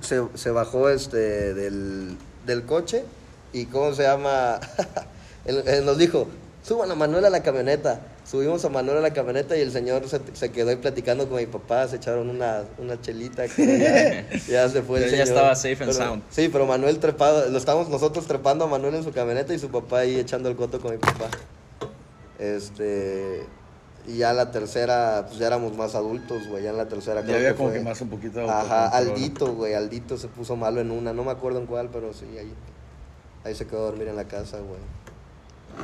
Se, se bajó, este, del, del coche y, ¿cómo se llama? Él, él nos dijo, suban a Manuel a la camioneta. Subimos a Manuel a la camioneta y el señor se, se quedó ahí platicando con mi papá, se echaron una, una chelita. ya, ya se fue el Pero ya señor. estaba safe and Pero- sound. Sí, pero Manuel trepado, lo estábamos nosotros trepando a Manuel en su camioneta y su papá ahí echando el coto con mi papá. Este, y ya la tercera, pues ya éramos más adultos, güey, ya en la tercera Ya creo había que como fue- que más un poquito de Ajá. Aldito, güey, Aldito se puso malo en una, no me acuerdo en cuál, pero sí, ahí, ahí se quedó a dormir en la casa, güey.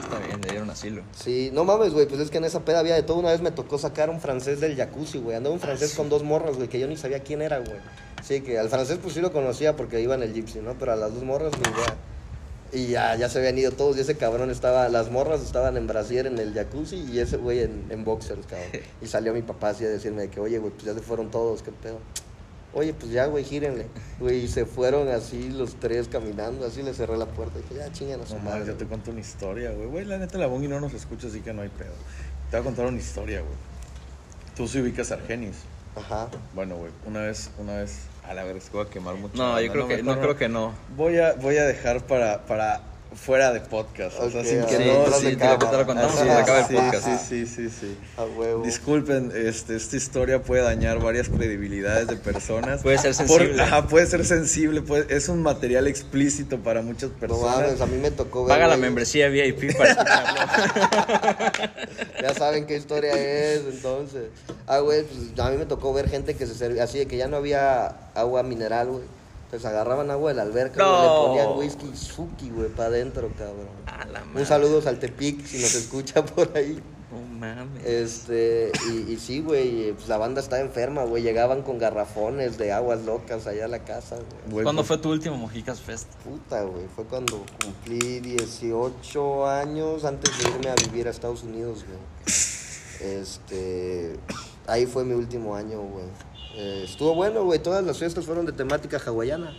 Está bien, le dieron asilo. Sí, no mames, güey, pues es que en esa peda había de todo. Una vez me tocó sacar un francés del jacuzzi, güey. Andaba un francés con dos morras, güey, que yo ni sabía quién era, güey. Sí, que al francés pues sí lo conocía porque iba en el gypsy, ¿no? Pero a las dos morras ni idea. Y ya, ya se habían ido todos y ese cabrón estaba, las morras estaban en brasier en el jacuzzi y ese güey en, en boxers, cabrón. Y salió mi papá así a decirme de que, oye, güey, pues ya se fueron todos, qué pedo. Oye, pues ya, güey, gírenle. Güey, y se fueron así los tres caminando, así le cerré la puerta. Y dije, ya chingan a su No madre. yo te cuento una historia, güey. Güey, la neta, la Bongi no nos escucha, así que no hay pedo. Te voy a contar una historia, güey. Tú sí ubicas a Argenis. Ajá. Bueno, güey, una vez, una vez... A la verga, es que voy a quemar mucho. No, yo creo que, no creo que no. Voy a, voy a dejar para, para fuera de podcast. o sea, sin que Sí, no... sí, te lo, te lo cámara. contamos cuando es, acabe el sí, podcast. Sí, sí, sí, sí. A huevo. Disculpen, este, esta historia puede dañar varias credibilidades de personas. Puede ser Por- sensible. ajá, puede ser sensible, puede- es un material explícito para muchas No personas. mames, a mí me tocó ver. Paga la membresía VIP para escucharlo. Ya saben qué historia es, entonces. Ah, güey, pues a mí me tocó ver gente que se servía así de que ya no había agua mineral, güey. Entonces agarraban agua de la alberca, güey, No. le ponían whisky y suki, güey, para adentro, cabrón. A la Un madre. saludo al Tepic, si nos escucha por ahí. No mames. Este, y, y sí, güey, pues la banda estaba enferma, güey. Llegaban con garrafones de aguas locas allá a la casa, güey. Güey, ¿Cuándo pues, fue tu último Mojicas Fest? Puta, güey. Fue cuando cumplí 18 años antes de irme a vivir a Estados Unidos, güey. Este. Ahí fue mi último año, güey. Eh, estuvo bueno, güey. Todas las fiestas fueron de temática hawaiana.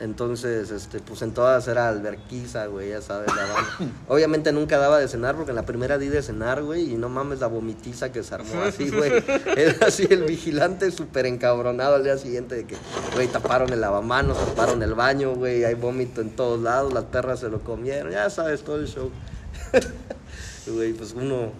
Entonces, este, pues en todas era alberquiza, güey, ya sabes, la banda. Obviamente nunca daba de cenar porque en la primera di de cenar, güey, y no mames la vomitiza que se armó así, güey. Era así el vigilante súper encabronado al día siguiente de que, güey, taparon el lavamanos, taparon el baño, güey, hay vómito en todos lados, las perras se lo comieron, ya sabes, todo el show. Güey, pues uno,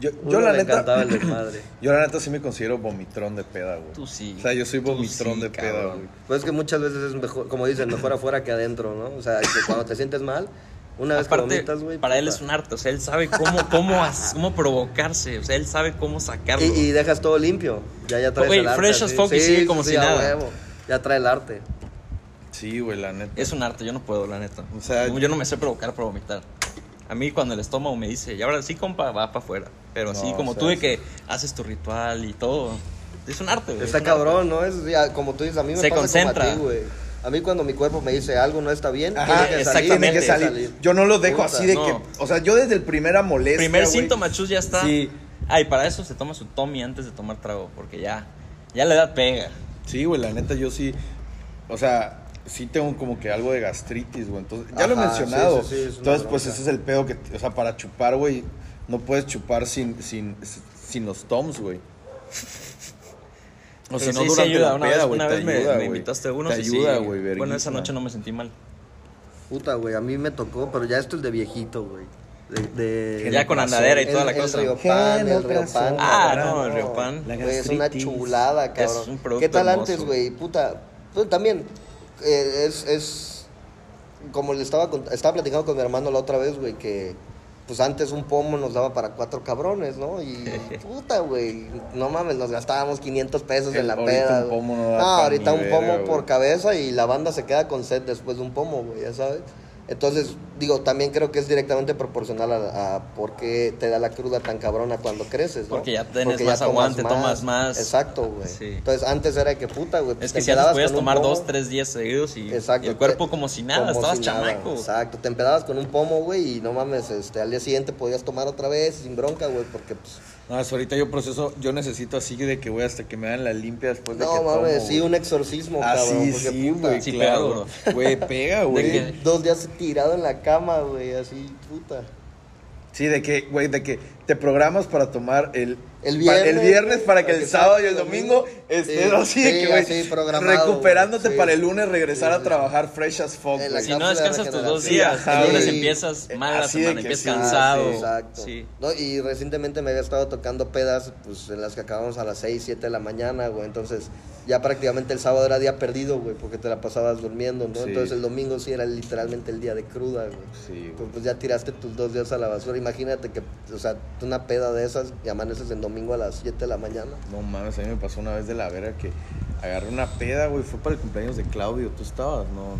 Yo, yo la neta. encantaba el desmadre. Yo la neta sí me considero vomitrón de peda, güey. Tú sí. O sea, yo soy vomitrón sí, de peda, cabrón. güey. Pues es que muchas veces es mejor, como dicen, mejor afuera que adentro, ¿no? O sea, que cuando te sientes mal, una vez que vomitas, güey. para él es un arte, o sea, él sabe cómo, cómo, cómo provocarse, o sea, él sabe cómo sacarlo. Y, y dejas todo limpio. Ya, ya traes Güey, el arte. fresh as fuck y sigue como si nada. huevo. Ya trae el arte. Sí, güey, la neta. Es un arte, yo no puedo, la neta. O sea, yo no me sé provocar para vomitar. A mí cuando el estómago me dice, y ahora sí, compa, va para afuera. Pero así No, como o sea, tú de que haces tu ritual y todo. Es un arte, güey. Está es un arte. cabrón, ¿no? Es ya, como tú dices, a mí me Se pasa concentra. como a ti, güey. A mí cuando mi cuerpo me dice algo no está bien, Ajá, tiene que salir. exactamente. Tiene que salir. Yo no lo dejo Puta, así de no. que. O sea, yo desde el primera molestia. Primer síntoma, chus, ya está. Sí. Ay, para eso se toma su Tommy antes de tomar trago, porque ya, ya la edad pega. Sí, güey, la neta yo sí. O sea, sí tengo como que algo de gastritis, güey. Entonces, ya lo he mencionado. sí, sí, sí, es una Entonces, pues ese es el pedo que. O sea, para chupar, güey, no puedes chupar sin, sin, sin los toms, güey. O si no, sí, sí durante ayuda. la Una peda, vez, güey, una vez me, ayuda, me invitaste a uno. Te ayuda, güey, Bueno, esa noche no me sentí mal. Puta, güey, a mí me tocó, pero ya esto es de viejito, güey. De, de- Ya con andadera y toda la cosa. El Riopan, el. Riopan. Ah, no, el Riopan. Es una chulada, cabrón. Es un producto ¿Qué tal hermoso. antes, güey? Puta. Pues también, es, es. Como le estaba, estaba platicando con mi hermano la otra vez, güey, que. Pues antes un pomo nos daba para cuatro cabrones, ¿no? Y puta, güey. No mames, nos gastábamos 500 pesos en la ahorita peda. un pomo no ahorita un pomo por cabeza y la banda se queda con sed después de un pomo, güey, ya sabes. Entonces, digo, también creo que es directamente proporcional a, a por qué te da la cruda tan cabrona cuando creces, ¿no? Porque ya tienes más aguante, tomas más. Exacto, güey. Sí. Entonces, antes era que puta, güey. Es te que si antes podías tomar pomo. dos, tres días seguidos y, Exacto. y el cuerpo como si nada, como estabas si nada. Exacto, te empedabas con un pomo, güey, y no mames, este, al día siguiente podías tomar otra vez sin bronca, güey, porque pues... No, ahorita yo proceso, yo necesito así de que, güey, hasta que me dan la limpia después de No que mames, tomo, sí, un exorcismo, Ah, cabrón. sí, porque sí, güey, Sí, claro. pega, Güey, pega, güey. Dos días tirado en la cama, güey, así, puta. Sí, de que, güey, de que te programas para tomar el, El viernes, el viernes para que el sábado y el domingo estés Sí, así de sí, que, así programado, recuperándote sí. para el lunes regresar Sí, a trabajar fresh as fuck, En. Si no descansas tus dos días, el lunes empiezas mal la semana, que empiezas sí, cansado. Sí, exacto. Sí. No, y recientemente me había estado tocando pedas pues, en las que acabamos a las 6, 7 de la mañana, güey. Entonces, ya prácticamente el sábado era día perdido, güey, porque te la pasabas durmiendo, ¿no? Sí. Entonces, el domingo sí era literalmente el día de cruda, güey. Sí, güey. Pues, pues, ya tiraste tus dos días a la basura. Imagínate que, o sea, una peda de esas y amaneces el domingo a las 7 de la mañana. No mames, a mí me pasó una vez de la verga que agarré una peda, güey, fue para el cumpleaños de Claudio, tú estabas, ¿no?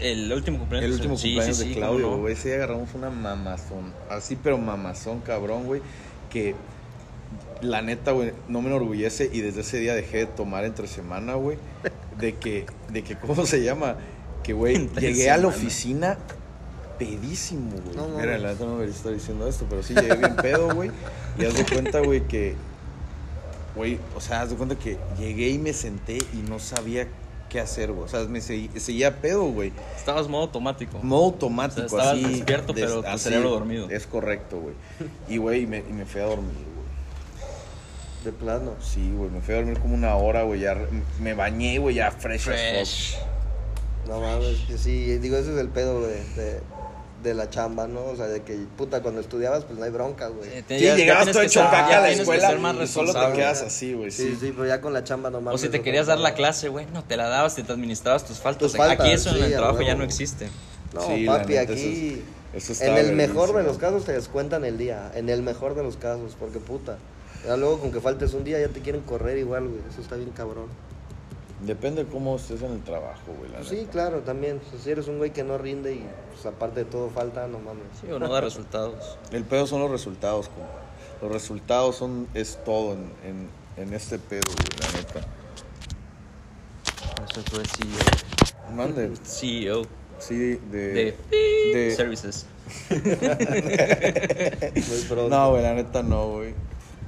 El último cumpleaños. El último sí, cumpleaños sí, de sí, Claudio, güey. Ese día agarramos una mamazón. Así, pero mamazón, cabrón, güey. Que la neta, güey, no me enorgullece. Y desde ese día dejé de tomar entre semana, güey. De que, de que, ¿cómo se llama? Que, güey, llegué a la oficina pedísimo, güey. No, no, Mira, la neta no debería estar diciendo esto, pero sí llegué bien pedo, güey. Y haz de cuenta, güey, que. Güey, o sea, haz de cuenta que llegué y me senté y no sabía qué hacer, güey. O sea, me seguí- seguía pedo, güey. Estabas modo automático. Modo automático, O sea, estabas así. despierto, des- pero tu así, cerebro dormido. Es correcto, güey. Y, güey, y me, y me fui a dormir, güey. De plano. Sí, güey, me fui a dormir como una hora, güey. Ya me bañé, güey, ya fresh, as Fresh. No mames, que sí, digo, ese es el pedo de, de, de la chamba, ¿no? O sea, de que, puta, cuando estudiabas, pues no hay bronca, güey. Eh, fuck. te- Sí, ya- llegabas todo que hecho caca ya a la que escuela más y solo te quedas así, güey. Sí, Sí, sí, pero ya con la chamba no O si te querías dar la clase, güey, no te la dabas, te administrabas tus faltas. Tus faltas, Aquí eso en sí, el trabajo ya no existe. No, Sí, la papi, aquí. eso está en el mejor de los casos te descuentan el día. En el mejor de los casos, porque puta. Ya luego con que faltes un día ya te quieren correr igual, güey. Eso está bien cabrón. Depende de cómo estés en el trabajo, güey. la Pues sí, claro, también. O sea, si eres un güey que no rinde y pues, aparte de todo falta, no mames. Sí, o no da resultados. El pedo son los resultados, compa. Los resultados son, es todo en, en, en este pedo, güey, la neta. Eso fue CEO. Mande. CEO Sí, de. de, de- Services. No, güey, la neta no, güey.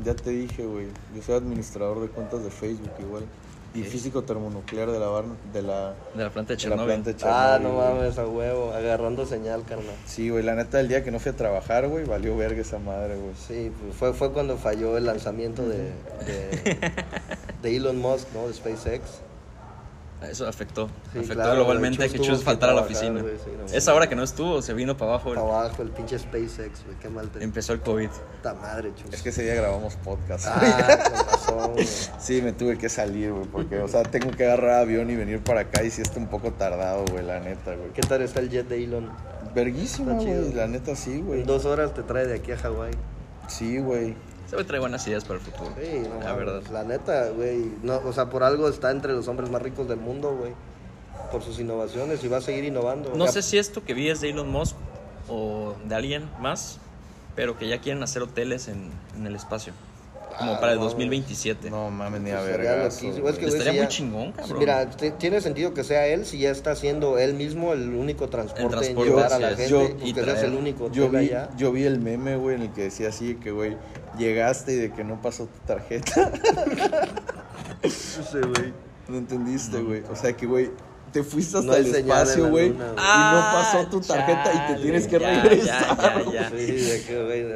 Ya te dije, güey. Yo soy administrador de cuentas de Facebook igual. Y físico termonuclear de la, bar- de la, De la planta de Chernobyl. planta de Ah, no güey. mames, a huevo. Agarrando señal, carnal. Sí, güey, la neta, el día que no fui a trabajar, güey, valió verga esa madre, güey. Sí, pues fue, fue cuando falló el lanzamiento de, de, de Elon Musk, ¿no? De SpaceX. Eso afectó. Sí, afectó claro, globalmente que Chus faltara a la oficina. sí, no Esa hora que no estuvo, se vino para abajo. Para abajo, el pinche SpaceX, güey, qué mal te... Empezó el COVID. Puta madre, chus. Es que ese día grabamos podcast. Ah, con razón, güey. Sí, me tuve que salir, güey, porque, o sea, tengo que agarrar avión y venir para acá y sí está un poco tardado, güey, la neta, güey. ¿Qué tal está el jet de Elon? Verguísima, güey, la neta sí, güey. En dos horas te trae de aquí a Hawái. Sí, güey. Se trae buenas ideas para el futuro. Sí, no la verdad. La neta, güey. No, o sea, por algo está entre los hombres más ricos del mundo, güey. Por sus innovaciones y va a seguir innovando. No Ya- sé si esto que vi es de Elon Musk o de alguien más, pero que ya quieren hacer hoteles en, en el espacio. Como Ah, para el no. 2027. No mames, ni a loquísimo. Es que, Estaría si muy ya- chingón, cabrón. Mira, tiene sentido que sea él si ya está haciendo él mismo el único transporte, El transporte, en llevar a la gente. Yo- y que seas el único Yo vi, allá. yo vi el meme, güey, en el que decía así, que, güey, llegaste y de que no pasó tu tarjeta. Sí, güey. No entendiste, güey. O sea, que, güey, te fuiste hasta No el espacio, güey, y no Ah, pasó tu tarjeta y te tienes que ya, regresar. ya, ya, ya. Sí,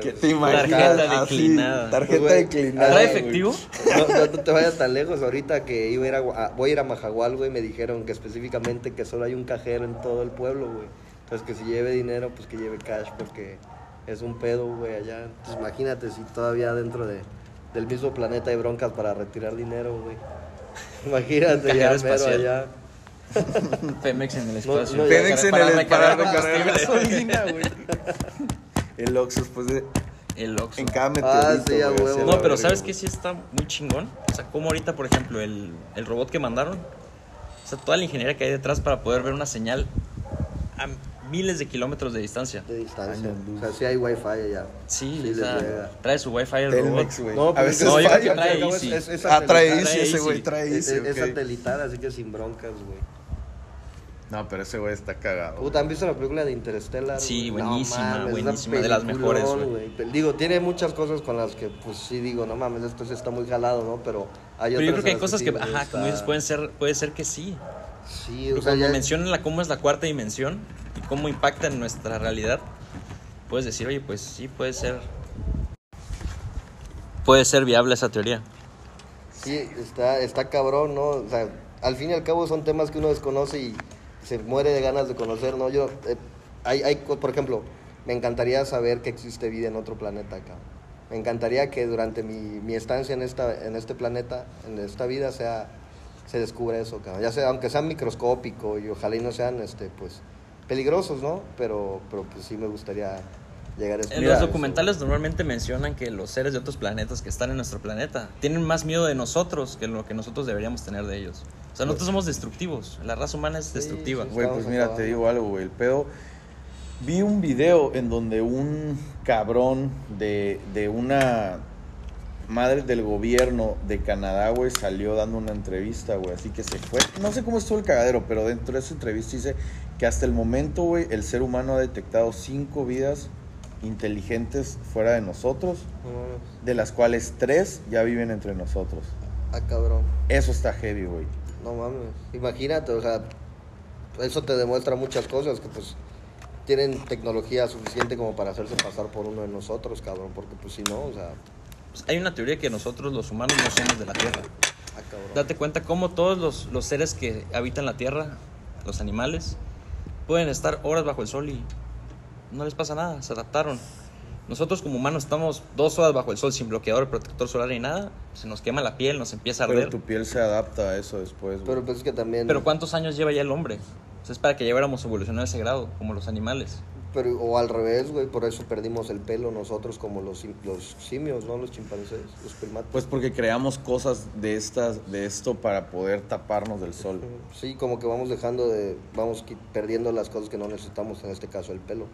Que te imaginas Tarjeta así, declinada. tarjeta güey, declinada. ¿Trae efectivo? No, no, no te vayas tan lejos. Ahorita que iba a ir a, voy a ir a Majagual, güey, me dijeron que específicamente que solo hay un cajero en todo el pueblo, güey. Entonces que si lleve dinero, pues que lleve cash porque es un pedo, güey, allá. Entonces imagínate si todavía dentro de, del mismo planeta hay broncas para retirar dinero, güey. Imagínate ya espacial. allá. Pemex en el espacio. no, Pemex en el güey. El Oxxo después de... El Oxxo. En cada meteorito, Ah, sí, a güey, huevo. hacia No, pero verga, ¿sabes qué? Sí está muy chingón. O sea, como ahorita, por ejemplo, el, el robot que mandaron. O sea, toda la ingeniería que hay detrás para poder ver una señal a miles de kilómetros de distancia. De distancia. O sea, sí hay wifi allá. Sí, Sí o sea, trae su wifi el robot. Telmex, güey. No, a veces es- No, yo creo que trae Easy. es- es Ah, trae. Easy Trae ese, güey, trae Easy, es- satelital, así que sin broncas, güey. No, pero ese güey está cagado. Puta, ¿han visto la película de Interstellar? Sí, buenísima, mames, buenísima, de las mejores, güey. Digo, tiene muchas cosas con las que, pues sí digo, no mames, esto sí está muy jalado, ¿no? Pero hay Pero yo otras creo que hay cosas que, ajá, como dices, pueden ser, puede ser que sí. Sí, Pero o sea, cuando ya... mencionan la, cómo es la cuarta dimensión y cómo impacta en nuestra realidad, puedes decir, oye, pues sí, puede ser. Puede ser viable esa teoría. Sí, está, está cabrón, ¿no? O sea, al fin y al cabo son temas que uno desconoce y se muere de ganas de conocer, ¿no? Yo, eh, hay, hay, por ejemplo, me encantaría saber que existe vida en otro planeta acá. Me encantaría que durante mi, mi estancia en, esta, en este planeta, en esta vida, sea, se descubra eso, cabrón. Ya sea, aunque sean microscópico y ojalá y no sean, este, pues, peligrosos, ¿no? Pero, pero pues sí me gustaría llegar a En los eso. documentales normalmente mencionan que los seres de otros planetas que están en nuestro planeta tienen más miedo de nosotros que lo que nosotros deberíamos tener de ellos. O sea, nosotros somos destructivos. La raza humana es destructiva. sí. Güey, pues mira, acabando. te digo algo, güey. El pedo. Vi un video en donde un cabrón de, de una madre del gobierno de Canadá, güey, salió dando una entrevista, güey. Así que se fue. No sé cómo estuvo el cagadero, pero dentro de esa entrevista dice que hasta el momento, güey, el ser humano ha detectado cinco vidas inteligentes fuera de nosotros, No de las cuales tres ya viven entre nosotros. Ah, cabrón. Eso está heavy, güey. No mames. Imagínate, o sea, eso te demuestra muchas cosas, que pues tienen tecnología suficiente como para hacerse pasar por uno de nosotros, cabrón, porque pues si no, o sea, Pues, hay una teoría que nosotros los humanos no somos de la Tierra. ah, cabrón. Date cuenta cómo todos los, los seres que habitan la Tierra, los animales, pueden estar horas bajo el sol y no les pasa nada, se adaptaron. Nosotros como humanos estamos dos horas bajo el sol sin bloqueador, protector solar ni nada, se nos quema la piel, nos empieza a arder. Pero tu piel se adapta a eso después, güey. Pero pues es que también... Pero ¿cuántos años lleva ya el hombre? O sea, es para que ya hubiéramos evolucionado a ese grado, como los animales. Pero, o al revés, güey, por eso perdimos el pelo nosotros como los, los simios, ¿no? Los chimpancés, los primates. Pues porque creamos cosas de estas, de esto para poder taparnos del sol. Sí, como que vamos dejando de, vamos perdiendo las cosas que no necesitamos, en este caso el pelo,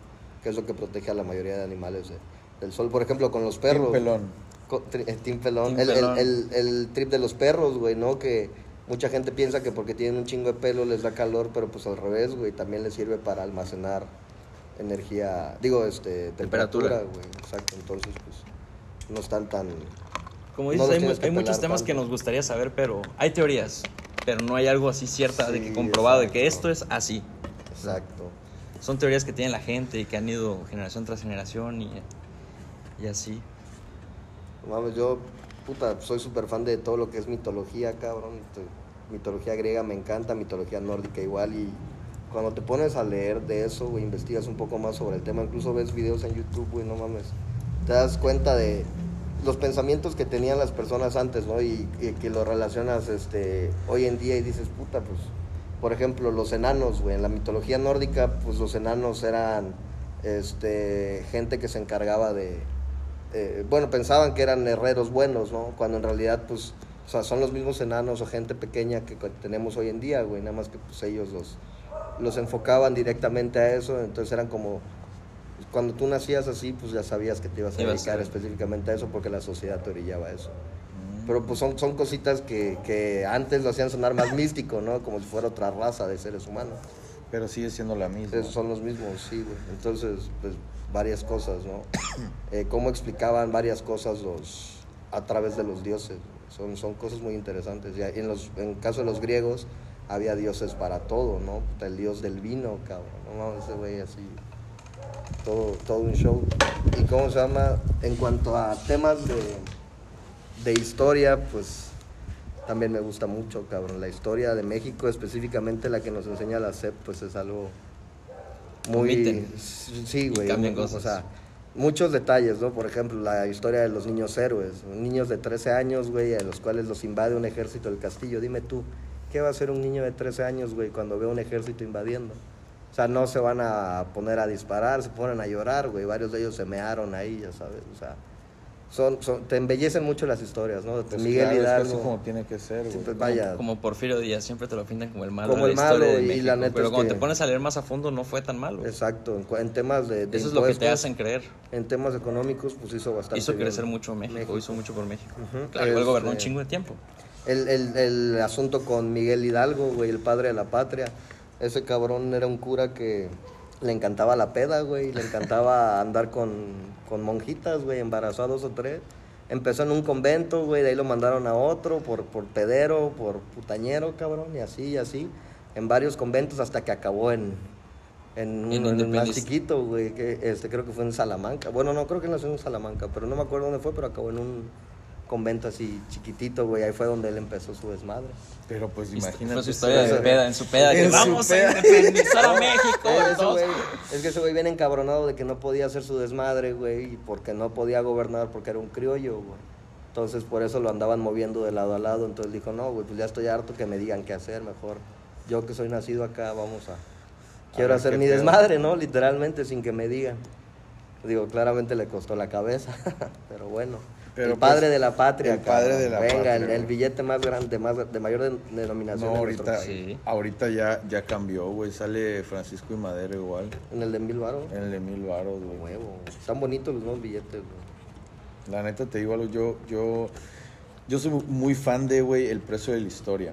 que es lo que protege a la mayoría de animales de- del sol. Por ejemplo, con los perros. Team pelón. Co- tri- eh, Team pelón. Team el, el- pelón. El, el trip de los perros, güey, ¿no? Que mucha gente piensa que porque tienen un chingo de pelo les da calor, pero pues al revés, güey, también les sirve para almacenar energía, digo, este, Temperatura. güey. Exacto, entonces pues no están tan... Como No dices, los hay, que hay muchos temas que tanto. nos gustaría saber, pero hay teorías, pero no hay algo así cierta de que Sí, comprobado de que exacto. esto es así. Exacto. Son teorías que tiene la gente y que han ido generación tras generación y, y así. Mames, yo, puta, soy súper fan de todo lo que es mitología, cabrón. Mitología griega me encanta, mitología nórdica igual y cuando te pones a leer de eso, güey, investigas un poco más sobre el tema, incluso ves videos en YouTube, güey, no mames, te das cuenta de los pensamientos que tenían las personas antes, ¿no? Y, y que lo relacionas este, hoy en día y dices, puta, pues, por ejemplo, los enanos, güey, en la mitología nórdica, pues los enanos eran este, gente que se encargaba de, eh, bueno, pensaban que eran herreros buenos, ¿no? Cuando en realidad, pues, o sea, son los mismos enanos o gente pequeña que tenemos hoy en día, güey, nada más que pues ellos los, los enfocaban directamente a eso, entonces eran como, cuando tú nacías así, pues ya sabías que te ibas a dedicar específicamente a eso porque la sociedad te orillaba a eso. Pero pues son, son cositas que, que antes lo hacían sonar más místico, ¿no? Como si fuera otra raza de seres humanos. Pero sigue siendo la misma. Son los mismos, sí, güey. Entonces, pues varias cosas, ¿no? Eh, cómo explicaban varias cosas los a través de los dioses. Son, son cosas muy interesantes. Y en los en caso de los griegos había dioses para todo, ¿no? El dios del vino, cabrón. No ese güey así. Todo, todo un show. ¿Y cómo se llama? En cuanto a temas de, de historia, pues también me gusta mucho, cabrón. La historia de México, específicamente la que nos enseña la SEP, pues es algo muy... Omiten. Sí, güey. O sea, muchos detalles, ¿no? Por ejemplo, la historia de los niños héroes. Niños de 13 años, güey, a los cuales los invade un ejército del castillo. Dime tú, ¿qué va a hacer un niño de 13 años, güey, cuando ve un ejército invadiendo? O sea, no se van a poner a disparar, se ponen a llorar, güey. Varios de ellos se mearon ahí, ya sabes. O sea, son, son, te embellecen mucho las historias, ¿no? Pues Miguel claro, es que Hidalgo. así como tiene que ser, Sí, güey. pues, vaya, Como Porfirio Díaz, siempre te lo pintan como el malo. Como de el la malo, de y la neta Pero es cuando que- te pones a leer más a fondo, no fue tan malo. exacto. En, temas de, de Eso es lo que te hacen creer. En temas económicos, pues hizo bastante Hizo bien crecer mucho México, hizo mucho por México. Ujú. Claro, igual gobernó un Este- chingo de tiempo. El, el, el asunto con Miguel Hidalgo, güey, el padre de la patria. Ese cabrón era un cura que le encantaba la peda, güey. Le encantaba andar con, con monjitas, güey, embarazados o tres. Empezó en un convento, güey, de ahí lo mandaron a otro por, por pedero, por putañero, cabrón, y así, y así. En varios conventos hasta que acabó en, en, un, En más chiquito, güey, que este, creo que fue en Salamanca. Bueno, no, creo que nació en Salamanca, pero no me acuerdo dónde fue, pero acabó en un convento así chiquitito, güey. Ahí fue donde él empezó su desmadre. Pero pues imagínate. Fue su historia de peda, en su peda. que En su vamos peda. a independizar a México. Todos. güey- es que ese güey viene encabronado de que no podía hacer su desmadre, güey, y porque no podía gobernar porque era un criollo, güey. Entonces por eso lo andaban moviendo de lado a lado. Entonces dijo, no, güey, pues ya estoy harto que me digan qué hacer, mejor. Yo que soy nacido acá, vamos a... Quiero hacer mi pedo. desmadre, ¿no? Literalmente, sin que me digan. Digo, claramente le costó la cabeza, pero bueno. Pero, el padre pues, de la patria, el padre cabrón. de la Venga, patria, el, el billete más grande, más, de mayor de- denominación No, en nuestro ahorita, país. Sí. ahorita ya, ya cambió, güey. Sale Francisco y Madero igual. En el de mil baros. En el de mil baros, güey. Huevo. Están bonitos los nuevos billetes, güey. La neta te digo algo, yo, yo, yo soy muy fan de, güey, el precio de la historia.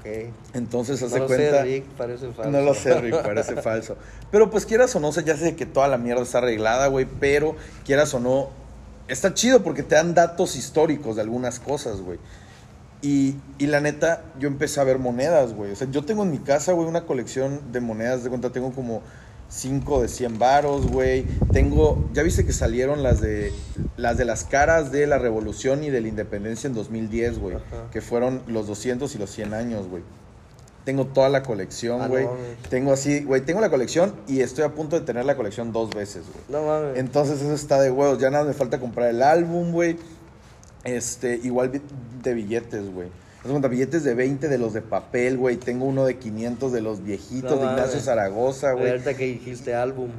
Ok. Entonces, hace No lo cuenta. sé, Rick, parece falso. No lo sé, Rick, parece falso. Pero pues quieras o no, ya sé que toda la mierda está arreglada, güey, pero quieras o no, está chido porque te dan datos históricos de algunas cosas, güey. Y, y la neta, yo empecé a ver monedas, güey. O sea, yo tengo en mi casa, güey, una colección de monedas. De cuenta, tengo como 5 de 100 varos, güey. Tengo, ya viste que salieron las de las de las caras de la revolución y de la independencia en 2010, güey. Que fueron los 200 y los 100 años, güey. Tengo toda la colección, Ah, no güey. tengo así, güey, tengo la colección y estoy a punto de tener la colección dos veces, güey. No mames. Entonces eso está de huevos. Ya nada me falta comprar el álbum, güey. Este, igual de billetes, güey. Billetes de 20 de los de papel, güey. Tengo uno de 500 de los viejitos No de Ignacio. Zaragoza, Güey, güey. ahorita que dijiste álbum.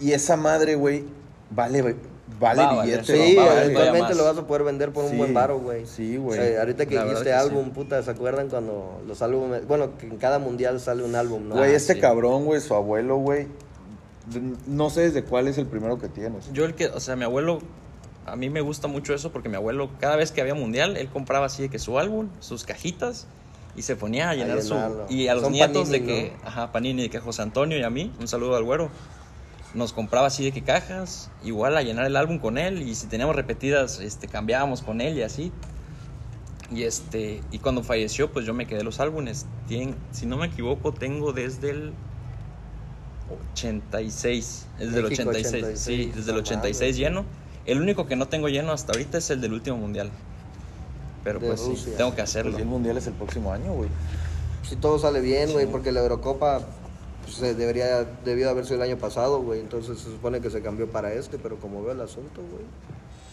Y esa madre, güey, vale, güey, vale Va billete. Sí, va vale. eventualmente lo vas a poder vender por un buen varo, güey. Sí, güey. Ahorita que dijiste álbum, sí. puta, ¿se acuerdan cuando los álbumes, bueno, que en cada mundial sale un álbum, ¿no? Güey, Ah, este sí. cabrón, güey, su abuelo, güey. de- No sé desde cuál es el primero que tienes. Yo el que, o sea, mi abuelo, a mí me gusta mucho eso porque mi abuelo, cada vez que había mundial, él compraba así de que su álbum, sus cajitas, y se ponía a llenar su... llenarlo. Y a los Son nietos Panini, de que, ajá, Panini, de que José Antonio y a mí, un saludo al güero, nos compraba así de que cajas, igual a llenar el álbum con él, y si teníamos repetidas, este, cambiábamos con él y así. Y este, y cuando falleció, pues yo me quedé los álbumes. Tien- si no me equivoco, tengo desde el 86. Es del México 86. 86, Sí, desde el no 86 mames. lleno. El único que no tengo lleno hasta ahorita es el del último mundial. Pero de pues sí, tengo que Pues hacerlo. sí, el mundial es el próximo año, güey. Si todo sale bien, güey, porque la Eurocopa pues, se debería, debió haber sido el año pasado, güey. Entonces se supone que se cambió para este, pero como veo el asunto, güey,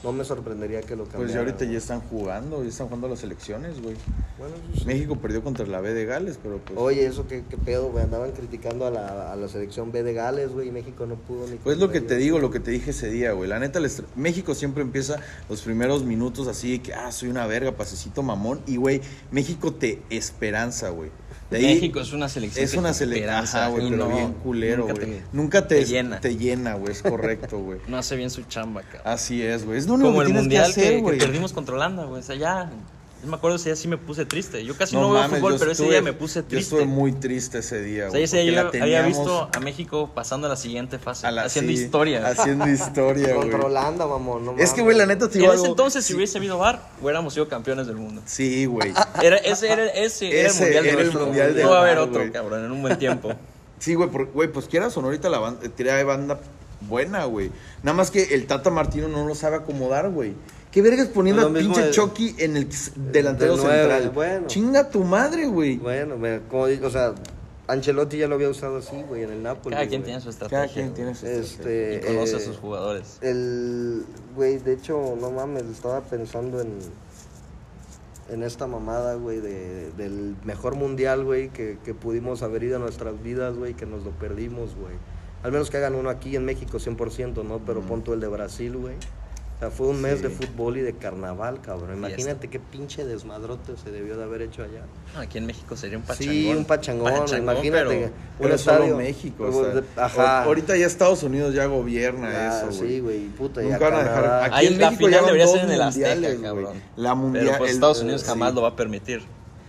no me sorprendería que lo cambiaran. Pues ya ahorita ya están jugando, ya están jugando las elecciones, güey. Bueno, eso sí. México perdió contra la B de Gales, pero pues... Oye, eso qué, qué pedo, güey. Andaban criticando a la, a la selección B de Gales, güey, y México no pudo ni. Pues lo que te digo, lo que te dije ese día, güey. La neta, les- México siempre empieza los primeros minutos así que, ah, soy una verga, pasecito mamón. Y, güey, México te esperanza, güey. De ahí- México es una selección. Es una selección, güey, pero no- bien culero, güey. te- Nunca te, te llena. Te llena, güey, es correcto, güey. No hace bien su chamba, cabrón. Así es, güey. Es lo único Como que el tienes mundial que hacer, güey. perdimos contra Holanda, güey. O sea, ya. Yo me acuerdo ese día sí me puse triste. Yo casi no, No veo mames, fútbol, yo pero ese día me puse Yo triste. estuve muy triste ese día, o sea, güey. ese día yo la había teníamos visto a México pasando a la siguiente fase, la- haciendo sí, historia. Haciendo historia, güey. Contra Holanda, mamón. No Es que, güey, la neta te En digo ese algo- entonces, si hubiese habido VAR, hubiéramos sido campeones del mundo. Sí, güey. Era, ese era, ese era el Ese mundial de era el mundial del No va a haber otro, güey. cabrón, en un buen tiempo. Sí, güey, güey, pues quieras o no, ahorita la banda, tira banda buena, güey. Nada más que el Tata Martino no lo sabe acomodar, güey. ¿Qué vergas poniendo a pinche de- Chucky en el delantero de nueve, central? bueno. Chinga tu madre, güey. Bueno, me- como digo, o sea, Ancelotti ya lo había usado así, güey, en el Napoli. Cada quien güey. tiene su estrategia. Cada quien tiene su Este, Y conoce a eh, sus jugadores. El, güey, de hecho, no mames, estaba pensando en, en esta mamada, güey, de, del mejor mundial, güey, que, que pudimos haber ido a nuestras vidas, güey, que nos lo perdimos, güey. Al menos que hagan uno aquí en México 100%, ¿no? Pero pon tú el de Brasil, güey. Sea, fue un mes Sí. de fútbol y de carnaval, cabrón. Fiesta. Imagínate qué pinche desmadrote se debió de haber hecho allá. Aquí en México sería un pachangón. Sí, un pachangón, imagínate. pero- un Pero estadio. solo México, o sea, Ajá. ahor- Ahorita ya Estados Unidos ya gobierna Ya, eso, güey. Sí, güey, puta, ya Nunca van a dejar. Aquí Ahí en la México final ya debería dos ser en el Azteca, cabrón. La mundial. Pero pues el- Estados Unidos sí. jamás lo va a permitir.